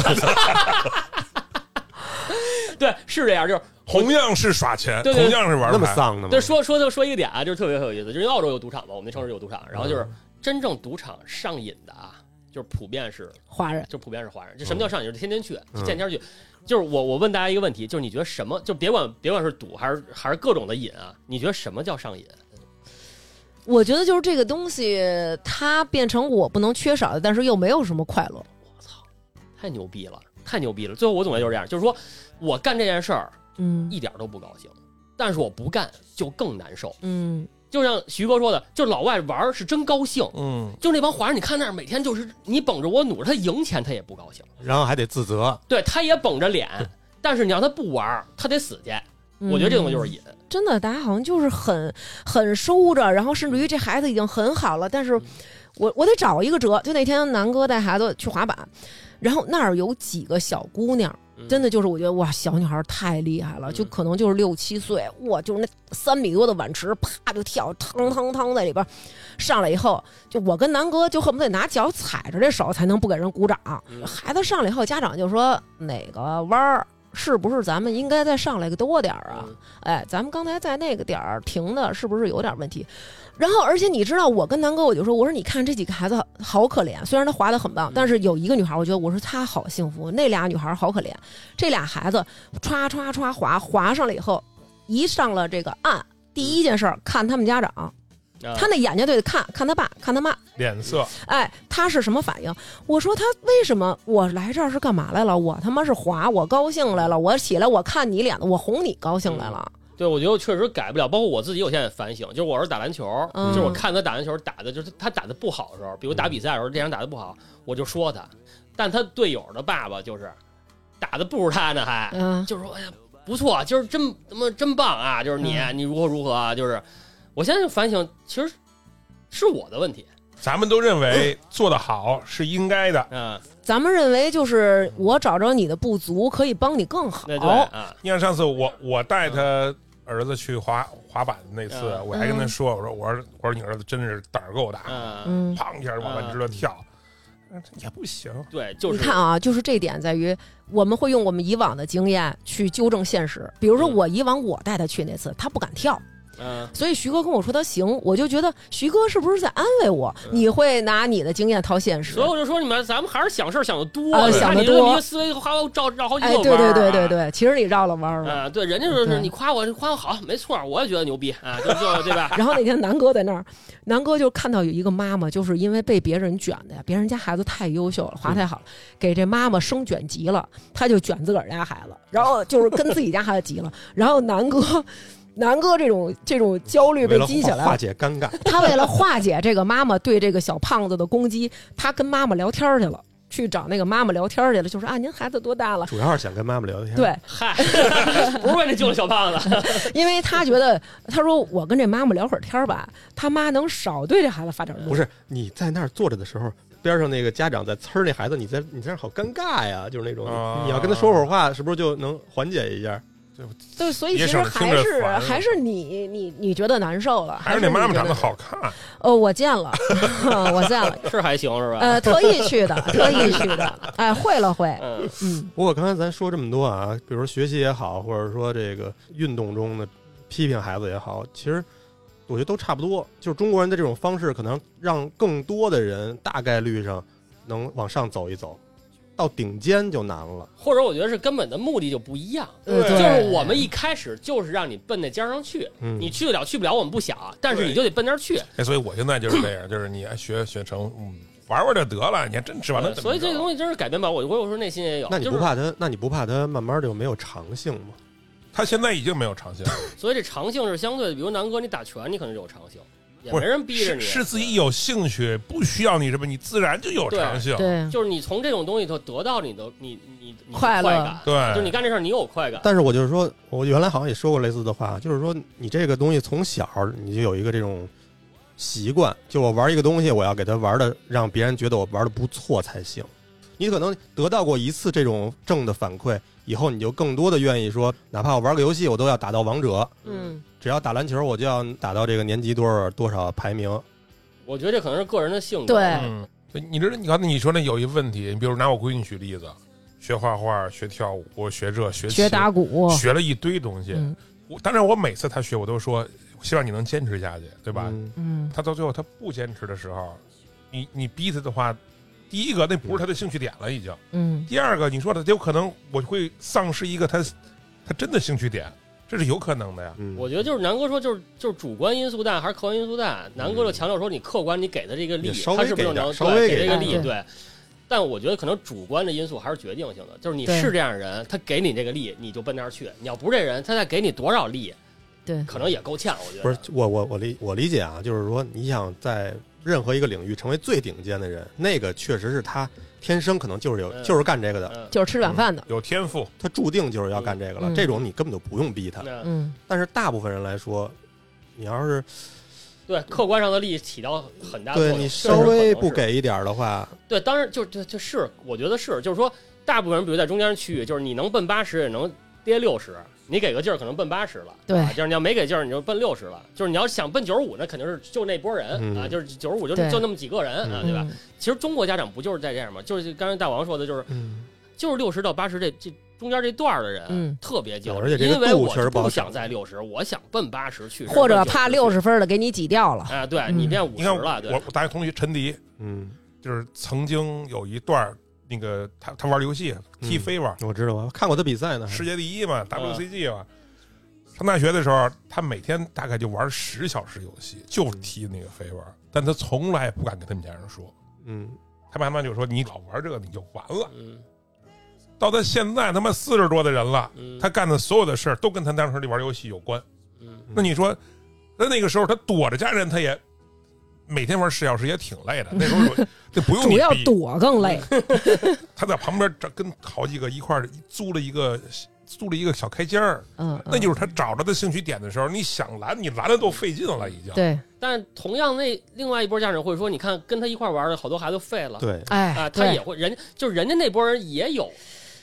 对，是这样，就是
同样是耍钱，
对对
同样是玩
那么，丧的吗
对，？说说就说一个点啊，就是特别有意思，就是澳洲有赌场嘛，我们那城市有赌场，然后就是
嗯
真正赌场上瘾的啊，就是普遍是
华人，
就普遍是华人。就什么叫上瘾？就是天天去，
就
见天去。就是我我问大家一个问题，就是你觉得什么？就别管别管是赌还是还是各种的瘾啊，你觉得什么叫上瘾？
我觉得就是这个东西，它变成我不能缺少的，但是又没有什么快乐。
我操，太牛逼了，太牛逼了！最后我总结就是这样，就是说我干这件事儿
嗯
一点都不高兴，但是我不干就更难受。
嗯
就像徐哥说的，就老外玩儿是真高兴，
嗯，
就那帮华人，你看那儿每天就是你绷着我努着，他赢钱他也不高兴，
然后还得自责，
对，他也绷着脸，但是你让他不玩儿，他得死去。
嗯
我觉得这东西就是瘾。
真的，大家好像就是很很收着，然后甚至于这孩子已经很好了，但是我我得找一个辙。就那天南哥带孩子去滑板，然后那儿有几个小姑娘，
嗯
真的就是我觉得哇，小女孩太厉害了，
嗯
就可能就是六七岁，哇，就是那三米多的碗池，啪就跳，腾腾腾在里边上来以后，就我跟南哥就恨不得拿脚踩着这手才能不给人鼓掌。
嗯
孩子上来以后，家长就说哪个弯儿。是不是咱们应该再上来个多点儿啊？
嗯
哎，咱们刚才在那个点儿停的，是不是有点问题？然后，而且你知道，我跟南哥我就说，我说你看这几个孩子好可怜，虽然他滑的很棒
嗯，
但是有一个女孩，我觉得我说她好幸福，那俩女孩好可怜。这俩孩子歘歘歘滑滑上了以后，一上了这个岸，第一件事儿看他们家长，
啊
他那眼睛就得看看他爸看他妈，
脸色，
哎，他是什么反应？我说他为什么我来这儿是干嘛来了？我他妈是滑，我高兴来了，我起来我看你脸，我哄你高兴来了。
对，我觉得我确实改不了，包括我自己，我现在反省，就是我儿子打篮球，
嗯
就是我看他打篮球打的，就是他打的不好的时候，比如打比赛的时候，这场打的不好，我就说他，但他队友的爸爸就是打的不如他呢，还
嗯
就是说，哎呀，不错，就是真他妈真棒啊！就是你，
嗯
你如何如何啊？就是我现在就反省，其实是我的问题，
咱们都认为做得好是应该的，
嗯，
咱们认为就是我找着你的不足，可以帮你更好。
对对啊，
你看上次我我带他儿子去滑滑板那次，
嗯。
我还跟他说，我说我说我说你儿子真是胆儿够大，
嗯，
嗯，
砰一下就往外直了跳，嗯。也不行。
对，就是。
你看啊，就是这点在于，我们会用我们以往的经验去纠正现实。比如说，
嗯。
我以往我带他去那次，他不敢跳，
嗯，
所以徐哥跟我说他行，我就觉得徐哥是不是在安慰我？
嗯
你会拿你的经验套现实
所以。我就说你们咱们还是想事儿想的多，
想得多
你思维还要绕绕好几
哎，
个
对对对
弯儿啊
对对，其实你绕了弯儿了。
啊，对，人家就是你夸我，夸我好，没错，我也觉得牛逼啊，就就对吧？
然后那天南哥在那儿，南哥就看到有一个妈妈，就是因为被别人卷的呀，别人家孩子太优秀了，滑太好了，给这妈妈生卷急了，他就卷自个儿家孩子，然后就是跟自己家孩子急了，然后南哥。南哥这种这种焦虑被激起来了，
解尴尬，
他为了化解这个妈妈对这个小胖子的攻击，他跟妈妈聊天去了，去找那个妈妈聊天去了，就说啊，您孩子多大了？
主要是想跟妈妈聊天。，
对，
嗨，不是为了救了小胖子，
因为他觉得，他说我跟这妈妈聊会儿天儿吧，他妈能少对这孩子发点怒。
不是你在那儿坐着的时候，边上那个家长在呲儿那孩子，你在你在那儿好尴尬呀，就是那种、
啊
你要跟他说会儿话，是不是就能缓解一下？
对，所以其实还是还是你你你觉得难受了，
还是
是
那妈妈长得好看，
哦，我见了，我见了，
是还行是吧？
呃，特意去的，特意去的，哎，会了会，
嗯，
嗯，
不过刚才咱说这么多啊，比如学习也好，或者说这个运动中的批评孩子也好，其实我觉得都差不多。就是中国人的这种方式，可能让更多的人大概率上能往上走一走，到顶尖就难了。
或者我觉得是根本的目的就不一样。
呃
就是我们一开始就是让你奔那尖儿上去，
嗯，
你去得了去不了我们不想，但是你就得奔那儿去。
哎，所以我现在就是这样，就是你学学成，嗯，玩玩就得了，你还真指望他怎么着？
所以这个东西真是改变不了我。我有时候内心也有，
那你
就是
不怕他？那你不怕他慢慢就没有长性吗？
他现在已经没有长性了，
所以这长性是相对的。比如南哥，你打拳，你可能就有长性，也
不是
没人逼着你，
是是自己有兴趣，不需要你什么，你自然就有长性。
对，
就是你从这种东西头得到你的你你你的
快乐
感，
对，
就是你干这事儿你有快感。
但是我就是说，我原来好像也说过类似的话，就是说你这个东西从小你就有一个这种习惯，就我玩一个东西，我要给它玩的让别人觉得我玩的不错才行。你可能得到过一次这种正的反馈，以后你就更多的愿意说，哪怕我玩个游戏，我都要打到王者；
嗯，
只要打篮球，我就要打到这个年级多少多少排名。
我觉得这可能是个人的性格。
对
嗯，你知道，你刚才你说那有一问题，你比如拿我闺女举例子，学画画、学跳舞、学这学
学
琴
打鼓，
学了一堆东西。
嗯
我当然，我每次她学，我都说希望你能坚持下去，对吧？
嗯
嗯，
她到最后她不坚持的时候，你你逼她的话，第一个那不是她的兴趣点了，已经。
嗯，
第二个，你说的有可能我会丧失一个她她真的兴趣点，这是有可能的呀。
嗯，
我觉得就是南哥说，就是就是主观因素大还是客观因素大？南哥就强调说，你客观你给的这个力，
也稍微
他是不是能
给点稍
对
微给
给这个力？
对
对。但我觉得可能主观的因素还是决定性的，就是你
对
是这样人，他给你这个力，你就奔那儿去；你要不是这人，他再给你多少力，
对，
可能也够呛。我觉得
不是我我我理我理解啊，就是说你想在任何一个领域成为最顶尖的人，那个确实是他天生可能就是有
嗯。
就是干这个的，
嗯，
就是吃软饭的，
有天赋，
他注定就是要干这个了。
嗯。
这种你根本就不用逼他。
嗯，
但是大部分人来说，你要是
对客观上的利益起到很大的作用。
对你稍微不给一点的话，
对，当然就就就是，我觉得是，就是说，大部分人，比如在中间区域，就是你能奔八十，也能跌六十，你给个劲儿，可能奔八十了，
对
啊就是你要没给劲儿，你就奔六十了，就是你要想奔九十五，那肯定是就那波人、
嗯
啊，就是九十五就就那么几个人啊，
嗯
对吧？
嗯？
其实中国家长不就是在这样吗？就是刚才大王说的，就是
嗯，
就是六十到八十这这中间这段儿的人，
嗯
特别焦虑，
而且这个
因为
度确实
我不想在六十，我想奔八十去，
或者怕
奔90
六十分的给你挤掉了，
啊，对
嗯
你变五十了，对
我，我大学同学陈迪，
嗯，
就是曾经有一段儿那个他他玩游戏踢
嗯
飞吧，
我知道，我看过他比赛呢。
世界第一嘛
嗯
，WCG 嘛。上大学的时候，他每天大概就玩十小时游戏，就是踢那个飞玩，但他从来不敢跟他们家人说。
嗯，
他爸妈就说：“你老玩这个，你就完了。
嗯”
到他现在他妈四十多的人了，
嗯，
他干的所有的事儿都跟他当时玩游戏有关。
嗯
那你说，那那个时候他躲着家人，他也每天玩十小时也挺累的。那时候我这 不用你
主要，躲更累，
他在旁边找跟好几个一块租了一个租了一个小开间儿，
嗯，
那就是他找着的兴趣点的时候，你想拦你拦的都费劲了，已经。
对。
但同样那另外一波家长会说，你看跟他一块玩的好多孩子废了，
对，
哎，
啊，他也会人就是人家那波人也有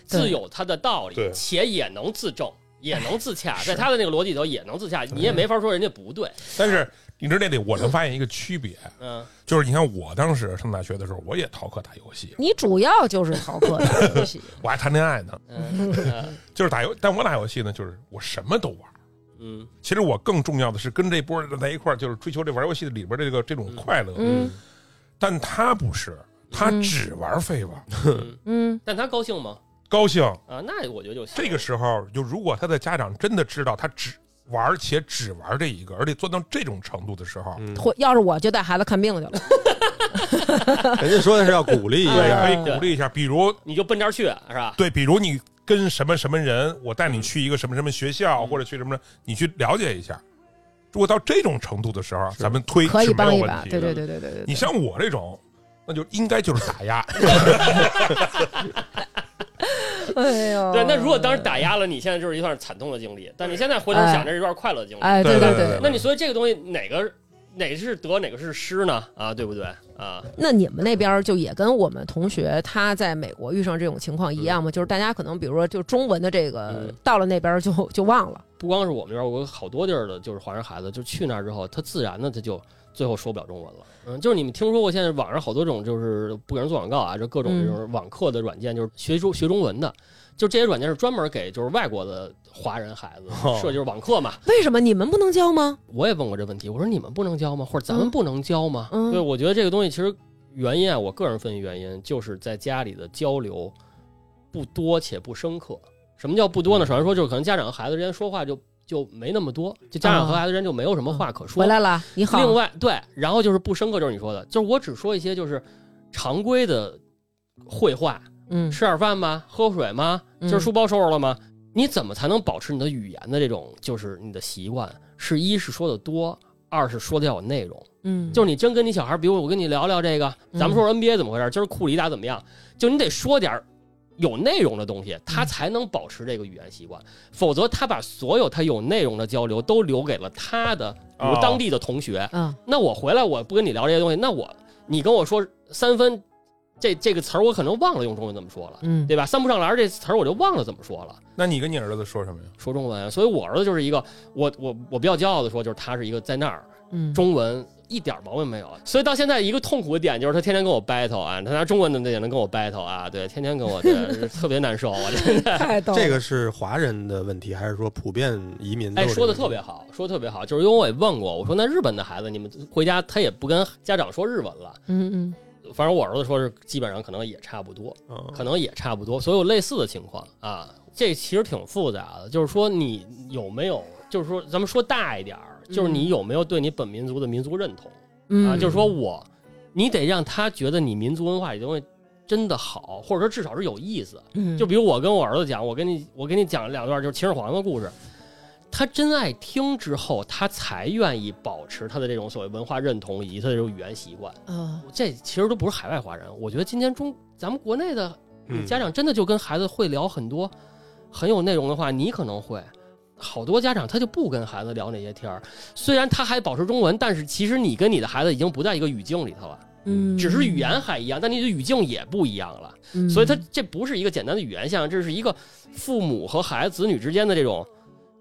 自有他的道理，且也能自证，也能自洽，在他的那个逻辑里头也能自洽，你也没法说人家不对，
但是你知道这里我能发现一个区别，
嗯，
就是你看我当时上大学的时候，我也逃课打游戏，
你主要就是逃课打游戏，
我还谈恋爱呢，
嗯嗯。
就是打游，但我打游戏呢，就是我什么都玩。
嗯。
其实我更重要的是跟这波人在一块儿，就是追求这玩游戏里边这个这种快乐。
嗯。
但他不是，他
嗯
只玩废话，
嗯，
嗯。
但他高兴吗？
高兴。
啊，那我觉得就行。
这个时候，就如果他的家长真的知道他只玩且只玩这一个，而且做到这种程度的时候，
嗯，
或要是我就带孩子看病去了，
人家说的是要鼓励一，下，
可以鼓励一下。比如
你就奔这儿去是吧？
对，比如你跟什么什么人，我带你去一个什么什么学校，
嗯
或者去什么，你去了解一下。如果到这种程度的时候，咱们推
可以
是没
帮一把。
有问题的。
对对对对对对对。
你像我这种，那就应该就是打压。
哎呦，
对，那如果当时打压了，你现在就是一段惨痛的经历，但你现在回头想，着是一段快乐的经历。
哎，对
对对对
那你所以这个东西哪个哪个是得，哪个是失呢？啊，对不对？啊，
那你们那边就也跟我们同学他在美国遇上这种情况一样吗？就是大家可能比如说就中文的这个
嗯
到了那边就 就忘了，
不光是我们这边，我有好多地儿的，就是华人孩子，就去那儿之后，他自然的他就最后说不了中文了。嗯，就是你们听说过现在网上好多种，就是不给人做广告啊，就各种这种网课的软件，就是学中学中文的，就这些软件是专门给就是外国的华人孩子
哦
设，就是网课嘛。
为什么你们不能教吗？
我也问过这问题，我说你们不能教吗？或者咱们
嗯
不能教吗？
嗯
对，我觉得这个东西其实原因啊，我个人分析原因就是在家里的交流不多且不深刻。什么叫不多呢？首先说就是可能家长和孩子之间说话就就没那么多，就家长和孩子之间就没有什么话可说。
回来了，你好。
另外，对，然后就是不深刻，就是你说的，就是我只说一些就是常规的会话，
嗯
吃点饭吗？喝水吗？
嗯
今儿书包收拾了吗？你怎么才能保持你的语言的这种就是你的习惯？是一是说的多，二是说的要有内容。
嗯，
就是你真跟你小孩，比如我跟你聊聊这个，
嗯
咱们说说 NBA 怎么回事，今儿库里打怎么样？就你得说点儿有内容的东西，他才能保持这个语言习惯。否则，他把所有他有内容的交流都留给了他的，比如
哦
当地的同学。
嗯
那我回来我不跟你聊这些东西，那我你跟我说三分这这个词儿，我可能忘了用中文怎么说了，
嗯
对吧？三不上篮这词儿我就忘了怎么说了。
那你跟你儿子说什么呀？
说中文，所以我儿子就是一个，我我我比较骄傲的说，就是他是一个在那儿
嗯
中文一点毛病没有，所以到现在一个痛苦的点就是他天天跟我 battle 啊，他拿中文的也能跟我 battle 啊，对，天天跟我对，特别难受，我这
太逗了。
这个是华人的问题，还是说普遍移民都
哎说的？特别好，说的特别好，就是因为我也问过，我说那日本的孩子你们回家他也不跟家长说日文了，
嗯嗯
反正我儿子说是基本上可能也差不多，
嗯
可能也差不多，所有类似的情况啊。这其实挺复杂的，就是说你有没有，就是说咱们说大一点儿，就是你有没有对你本民族的民族认同、
嗯
啊？就是说我，你得让他觉得你民族文化里东西真的好，或者说至少是有意思。
嗯
就比如我跟我儿子讲，我跟你我跟你讲两段就是秦始皇的故事，他真爱听之后，他才愿意保持他的这种所谓文化认同以及他的这种语言习惯。
嗯
这其实都不是海外华人，我觉得今天中咱们国内的
嗯
家长真的就跟孩子会聊很多很有内容的话，你可能会。好多家长他就不跟孩子聊那些天儿，虽然他还保持中文，但是其实你跟你的孩子已经不在一个语境里头了，
嗯，
只是语言还一样，但你的语境也不一样了。
嗯，
所以他这不是一个简单的语言现象，这是一个父母和孩子子女之间的这种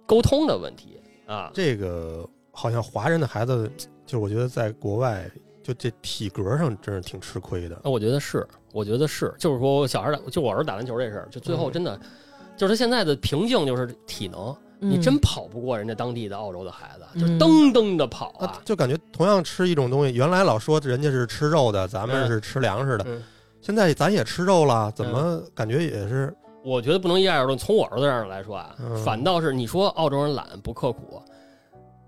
沟通的问题啊。
这个好像华人的孩子，就是我觉得在国外，就这体格上真是挺吃亏的。
那我觉得是，我觉得是，就是说小孩打，就我儿子打篮球这事儿，就最后
嗯。
真的，就是他现在的瓶颈就是体能，你
嗯
真跑不过人家当地的澳洲的孩子，就噔噔的跑
啊
啊，。
就感觉同样吃一种东西，原来老说人家是吃肉的，咱们
嗯
是吃粮食的，
嗯，
现在咱也吃肉了，怎么感觉也是？
我觉得不能一概而论。从我儿子这儿来说啊，
嗯
反倒是你说澳洲人懒不刻苦，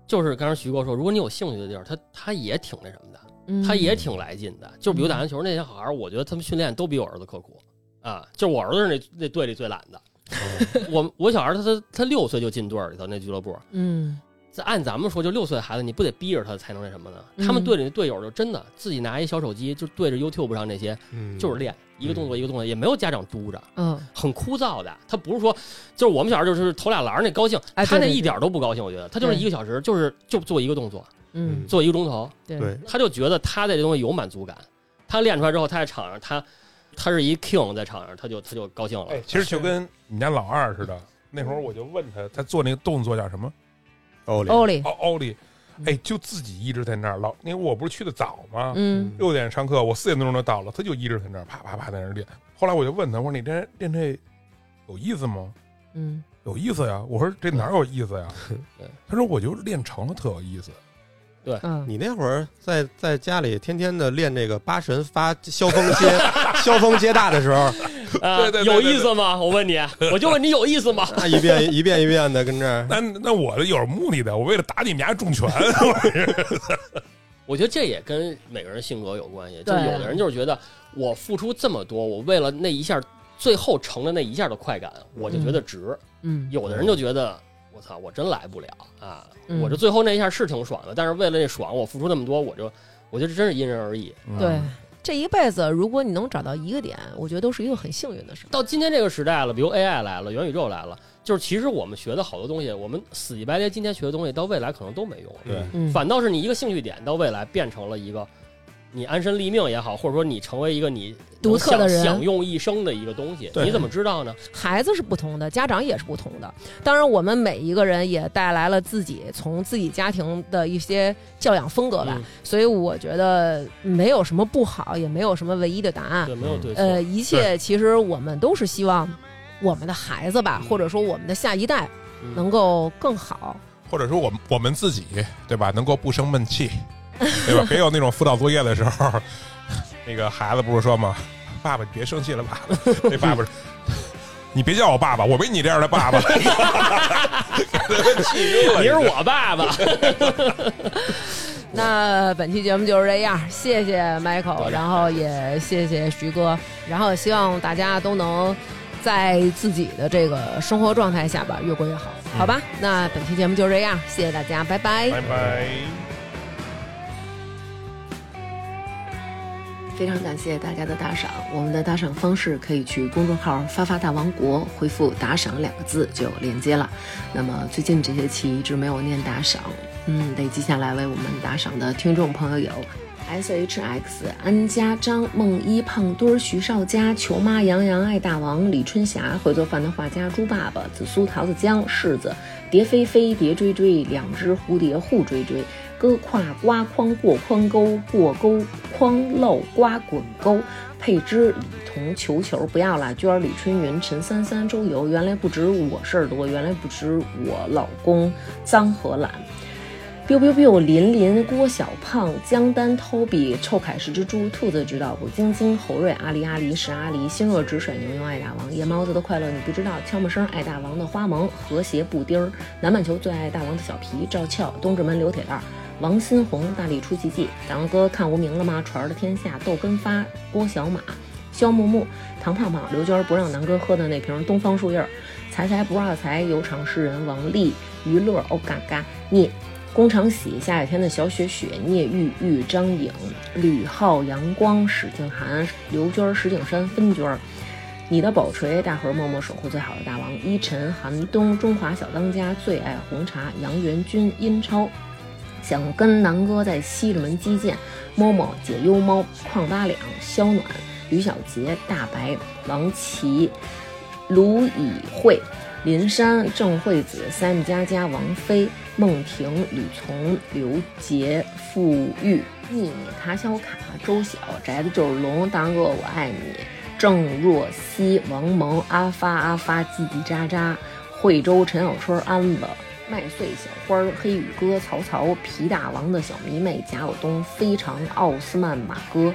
就是刚才徐哥说，如果你有兴趣的地儿，他他也挺那什么的。
嗯
他也挺来劲的。就比如打篮球那些好孩儿，我觉得他们训练都比我儿子刻苦啊。就我儿子是那那队里最懒的。我我小孩他他他六岁就进队里头那俱乐部，
嗯。
这按咱们说，就六岁的孩子，你不得逼着他才能那什么呢？
嗯
他们队里的队友就真的自己拿一小手机，就对着 YouTube 上那些，
嗯，
就是练一个动作一个动作，也没有家长督着，
嗯。
很枯燥的。他不是说，就是我们小孩儿就是投俩篮那高兴，他那一点都不高兴，我觉得。他就是一个小时，就是就做一个动作，
嗯，
做一个钟头，
对
对，
他就觉得他在这东西有满足感。他练出来之后，他在场上，他他是一 king 在场上，他就他就高兴了。
哎，其实就跟你家老二似的。那会儿我就问他，他做那个动作叫什么？
奥利，
奥利，
奥奥利，哎，就自己一直在那儿老，因为我不是去的早吗？
嗯
六点上课，我四点多钟就到了，他就一直在那儿啪啪啪在那儿练。后来我就问他，我说你这练这有意思吗？
嗯
有意思呀。我说这哪有意思呀
对？
他说我就练成了，特有意思。
嗯，
你那会儿在在家里天天的练这个八神发萧峰接萧峰接大的时候，
啊
对对对
有意思吗？我问你，我就问你有意思吗？
那一遍一遍一遍的跟这儿，
那那我这有目的的，我为了打你们家重拳，
我觉得这也跟每个人性格有关系。就有的人就是觉得我付出这么多，我为了那一下最后成了那一下的快感，我就觉得值。
嗯
有的人就觉得我操，我真来不了啊！
嗯
我这最后那一下是挺爽的，但是为了那爽，我付出那么多，我就我觉得真是因人而异。
对，这一辈子如果你能找到一个点，我觉得都是一个很幸运的事。
到今天这个时代了，比如 AI 来了，元宇宙来了，就是其实我们学的好多东西，我们死乞白赖今天学的东西，到未来可能都没用。
对
嗯，
反倒是你一个兴趣点，到未来变成了一个你安身立命也好，或者说你成为一个你
独特的人
享享用一生的一个东西，你怎么知道呢？
孩子是不同的，家长也是不同的。当然，我们每一个人也带来了自己从自己家庭的一些教养风格吧，
嗯
所以我觉得没有什么不好，也没有什么唯一的答案。
对，没有对错。
呃，一切其实我们都是希望我们的孩子吧，或者说我们的下一代
嗯
能够更好。
或者说我们我们自己对吧，能够不生闷气，对吧？别有那种辅导作业的时候，那个孩子不是说吗？爸爸，你别生气了，爸爸。那爸爸说，你别叫我爸爸，我没你这样的爸爸。
你是我爸爸，
那本期节目就是这样，谢谢 Michael，然后也谢谢徐哥，然后希望大家都能在自己的这个生活状态下吧，越过越好，好吧？那本期节目就是这样，谢谢大家，拜拜。
拜拜。
非常感谢大家的打赏，我们的打赏方式可以去公众号“发发大王国”回复“打赏”两个字就有链接了。那么最近这些期一直没有念打赏，嗯，累积下来为我们打赏的听众朋友有 S H X、安家、张、梦一、胖墩儿、徐少佳、球妈、杨洋、爱大王、李春霞、会做饭的画家、猪爸爸、紫苏、桃子姜、柿子、蝶飞飞、蝶追追、两只蝴蝶互追追。割胯刮筐过筐沟过沟筐漏刮滚沟，佩芝李彤球球不要了，娟儿李春云陈三三周游，原来不止我事儿多，原来不止我老公脏和懒。biu biu biu，林林、郭小胖、江丹、Toby、臭凯是只猪、兔子知道不？晶晶、侯瑞、阿狸阿狸是阿狸、星若止水牛牛爱大王、夜猫子的快乐你不知道、悄没声爱大王的花萌、和谐布丁儿、南半球最爱大王的小皮、赵俏、东直门刘铁蛋儿。王新红、大力出奇迹、大王哥看无名了吗？船儿的天下、豆根发、郭小马、肖木木、唐胖胖、刘娟不让南哥喝的那瓶东方树叶儿、财财不二财、有场诗人王丽、娱乐欧嘎嘎、聂。工厂喜、下雨天的小雪雪、聂玉玉、张颖、吕浩、阳光、史静涵、刘娟、石景山、分娟。你的宝锤，大盒默默守护最好的大王，依晨、寒冬、中华小当家，最爱红茶，杨元军、殷超，想跟南哥在西直门击剑，摸摸解忧猫，矿八两，肖暖，吕小杰，大白，王琦，卢以慧。林珊、郑惠子、Sam 佳佳、王菲、孟婷、吕从、刘杰、傅玉、秘密、卡小卡、周晓、宅子就是龙、大哥我爱你、郑若曦、王蒙、阿发阿发、叽叽喳喳、惠州陈小春、安子。麦穗小花儿、黑羽哥、曹操、皮大王的小迷妹、贾晓东、非常奥斯曼马哥、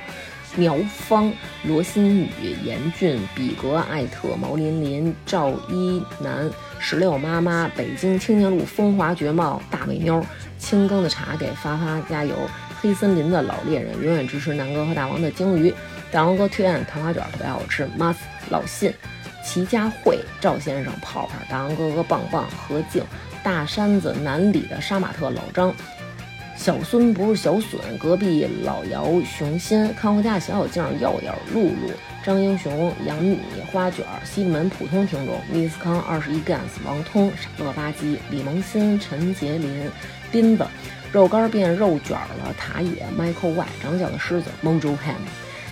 苗芳、罗新宇、严俊、比格、艾特、毛琳琳、赵一楠、石榴妈妈、北京青年路风华绝貌大美妞、青更的茶给发发加油、黑森林的老猎人永远支持南哥和大王的鲸鱼，大王哥推荐糖花卷特别好吃，mas 老信。齐佳慧、赵先生、泡泡、大王哥哥、棒棒、何静、大山子南里的杀马特老张、小孙不是小损，隔壁老姚熊心，看护家小小静、耀耀、露露、张英雄、杨幂、花卷、西门普通听众、密斯康二十一 Gans、王通、傻乐吧唧、李萌新、陈杰林、斌子。肉干变肉卷了，塔野、Michael Y、长脚的狮子、Mojo Ham、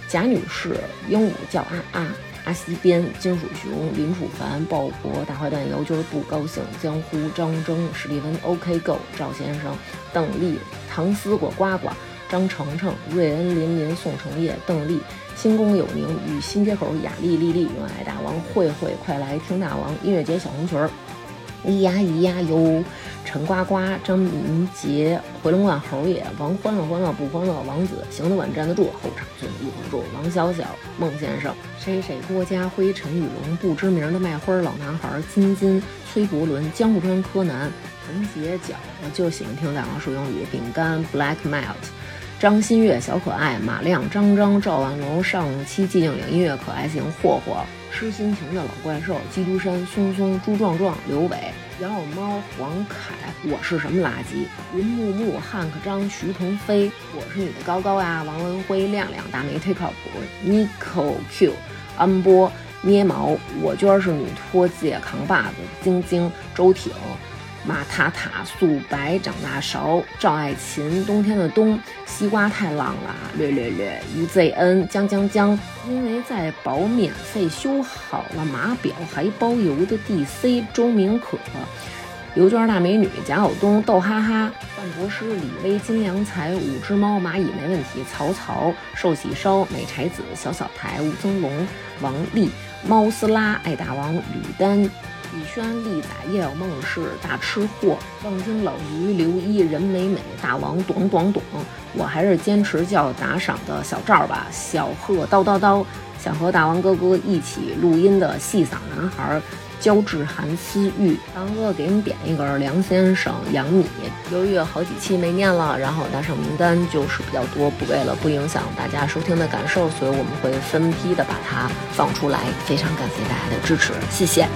贾女士、鹦鹉叫啊啊、阿西边、金属熊、林楚凡、鲍勃、大坏蛋、姚军不高兴、江湖、张征、史蒂文、OK Go、赵先生、邓丽、唐丝瓜、瓜、张程程、瑞恩、林林、宋承业、邓丽。新宫有宁与新街口雅丽丽丽、永爱大王、慧慧，快来听大王音乐节小红裙儿，咿呀咿呀哟，陈呱呱、张明杰、回龙观猴爷、王欢乐欢乐不欢乐、王子行得稳站得住、后场村一会住、王小小、孟先生、谁谁郭家辉、陈宇龙、不知名的卖花老男孩、金金、崔伯伦、江户川柯南、陈杰角，我就喜欢听大王说英语，饼干 Black Melt。张馨月、小可爱、马亮、张张、赵万龙，上期寂静岭音乐可爱型，霍霍、痴心情的老怪兽、基督山、松松、朱壮壮、刘伟、杨小猫、黄凯，我是什么垃圾？云木木、汉克张、徐鹏飞，我是你的高高呀，王文辉、亮亮、大梅忒靠谱，Nico Q、安波、捏毛，我娟儿是女托介扛把子，晶晶、周挺。马塔塔、素白、长大勺、赵爱琴、冬天的冬、西瓜太浪了，略略略、于 ZN、江江江，因为在保免费修好了码表还包邮的 DC 周明可。刘娟大美女、贾晓东、逗哈哈、范博士、李威、金良才、五只猫、蚂蚁没问题、曹操、寿喜烧、美柴子、小小台、吴增龙、王丽、猫斯拉、爱大王、吕丹。李轩、丽仔、叶小梦是大吃货，望京老于、刘一、任美美、大王、懂懂懂，我还是坚持叫打赏的小赵吧。小贺叨叨叨，想和大王哥哥一起录音的细嗓男孩。焦志涵、思玉，大王哥哥给你们点一根梁先生、杨幂。由于有好几期没念了，然后打赏名单就是比较多，不为了不影响大家收听的感受，所以我们会分批的把它放出来。非常感谢大家的支持，谢谢。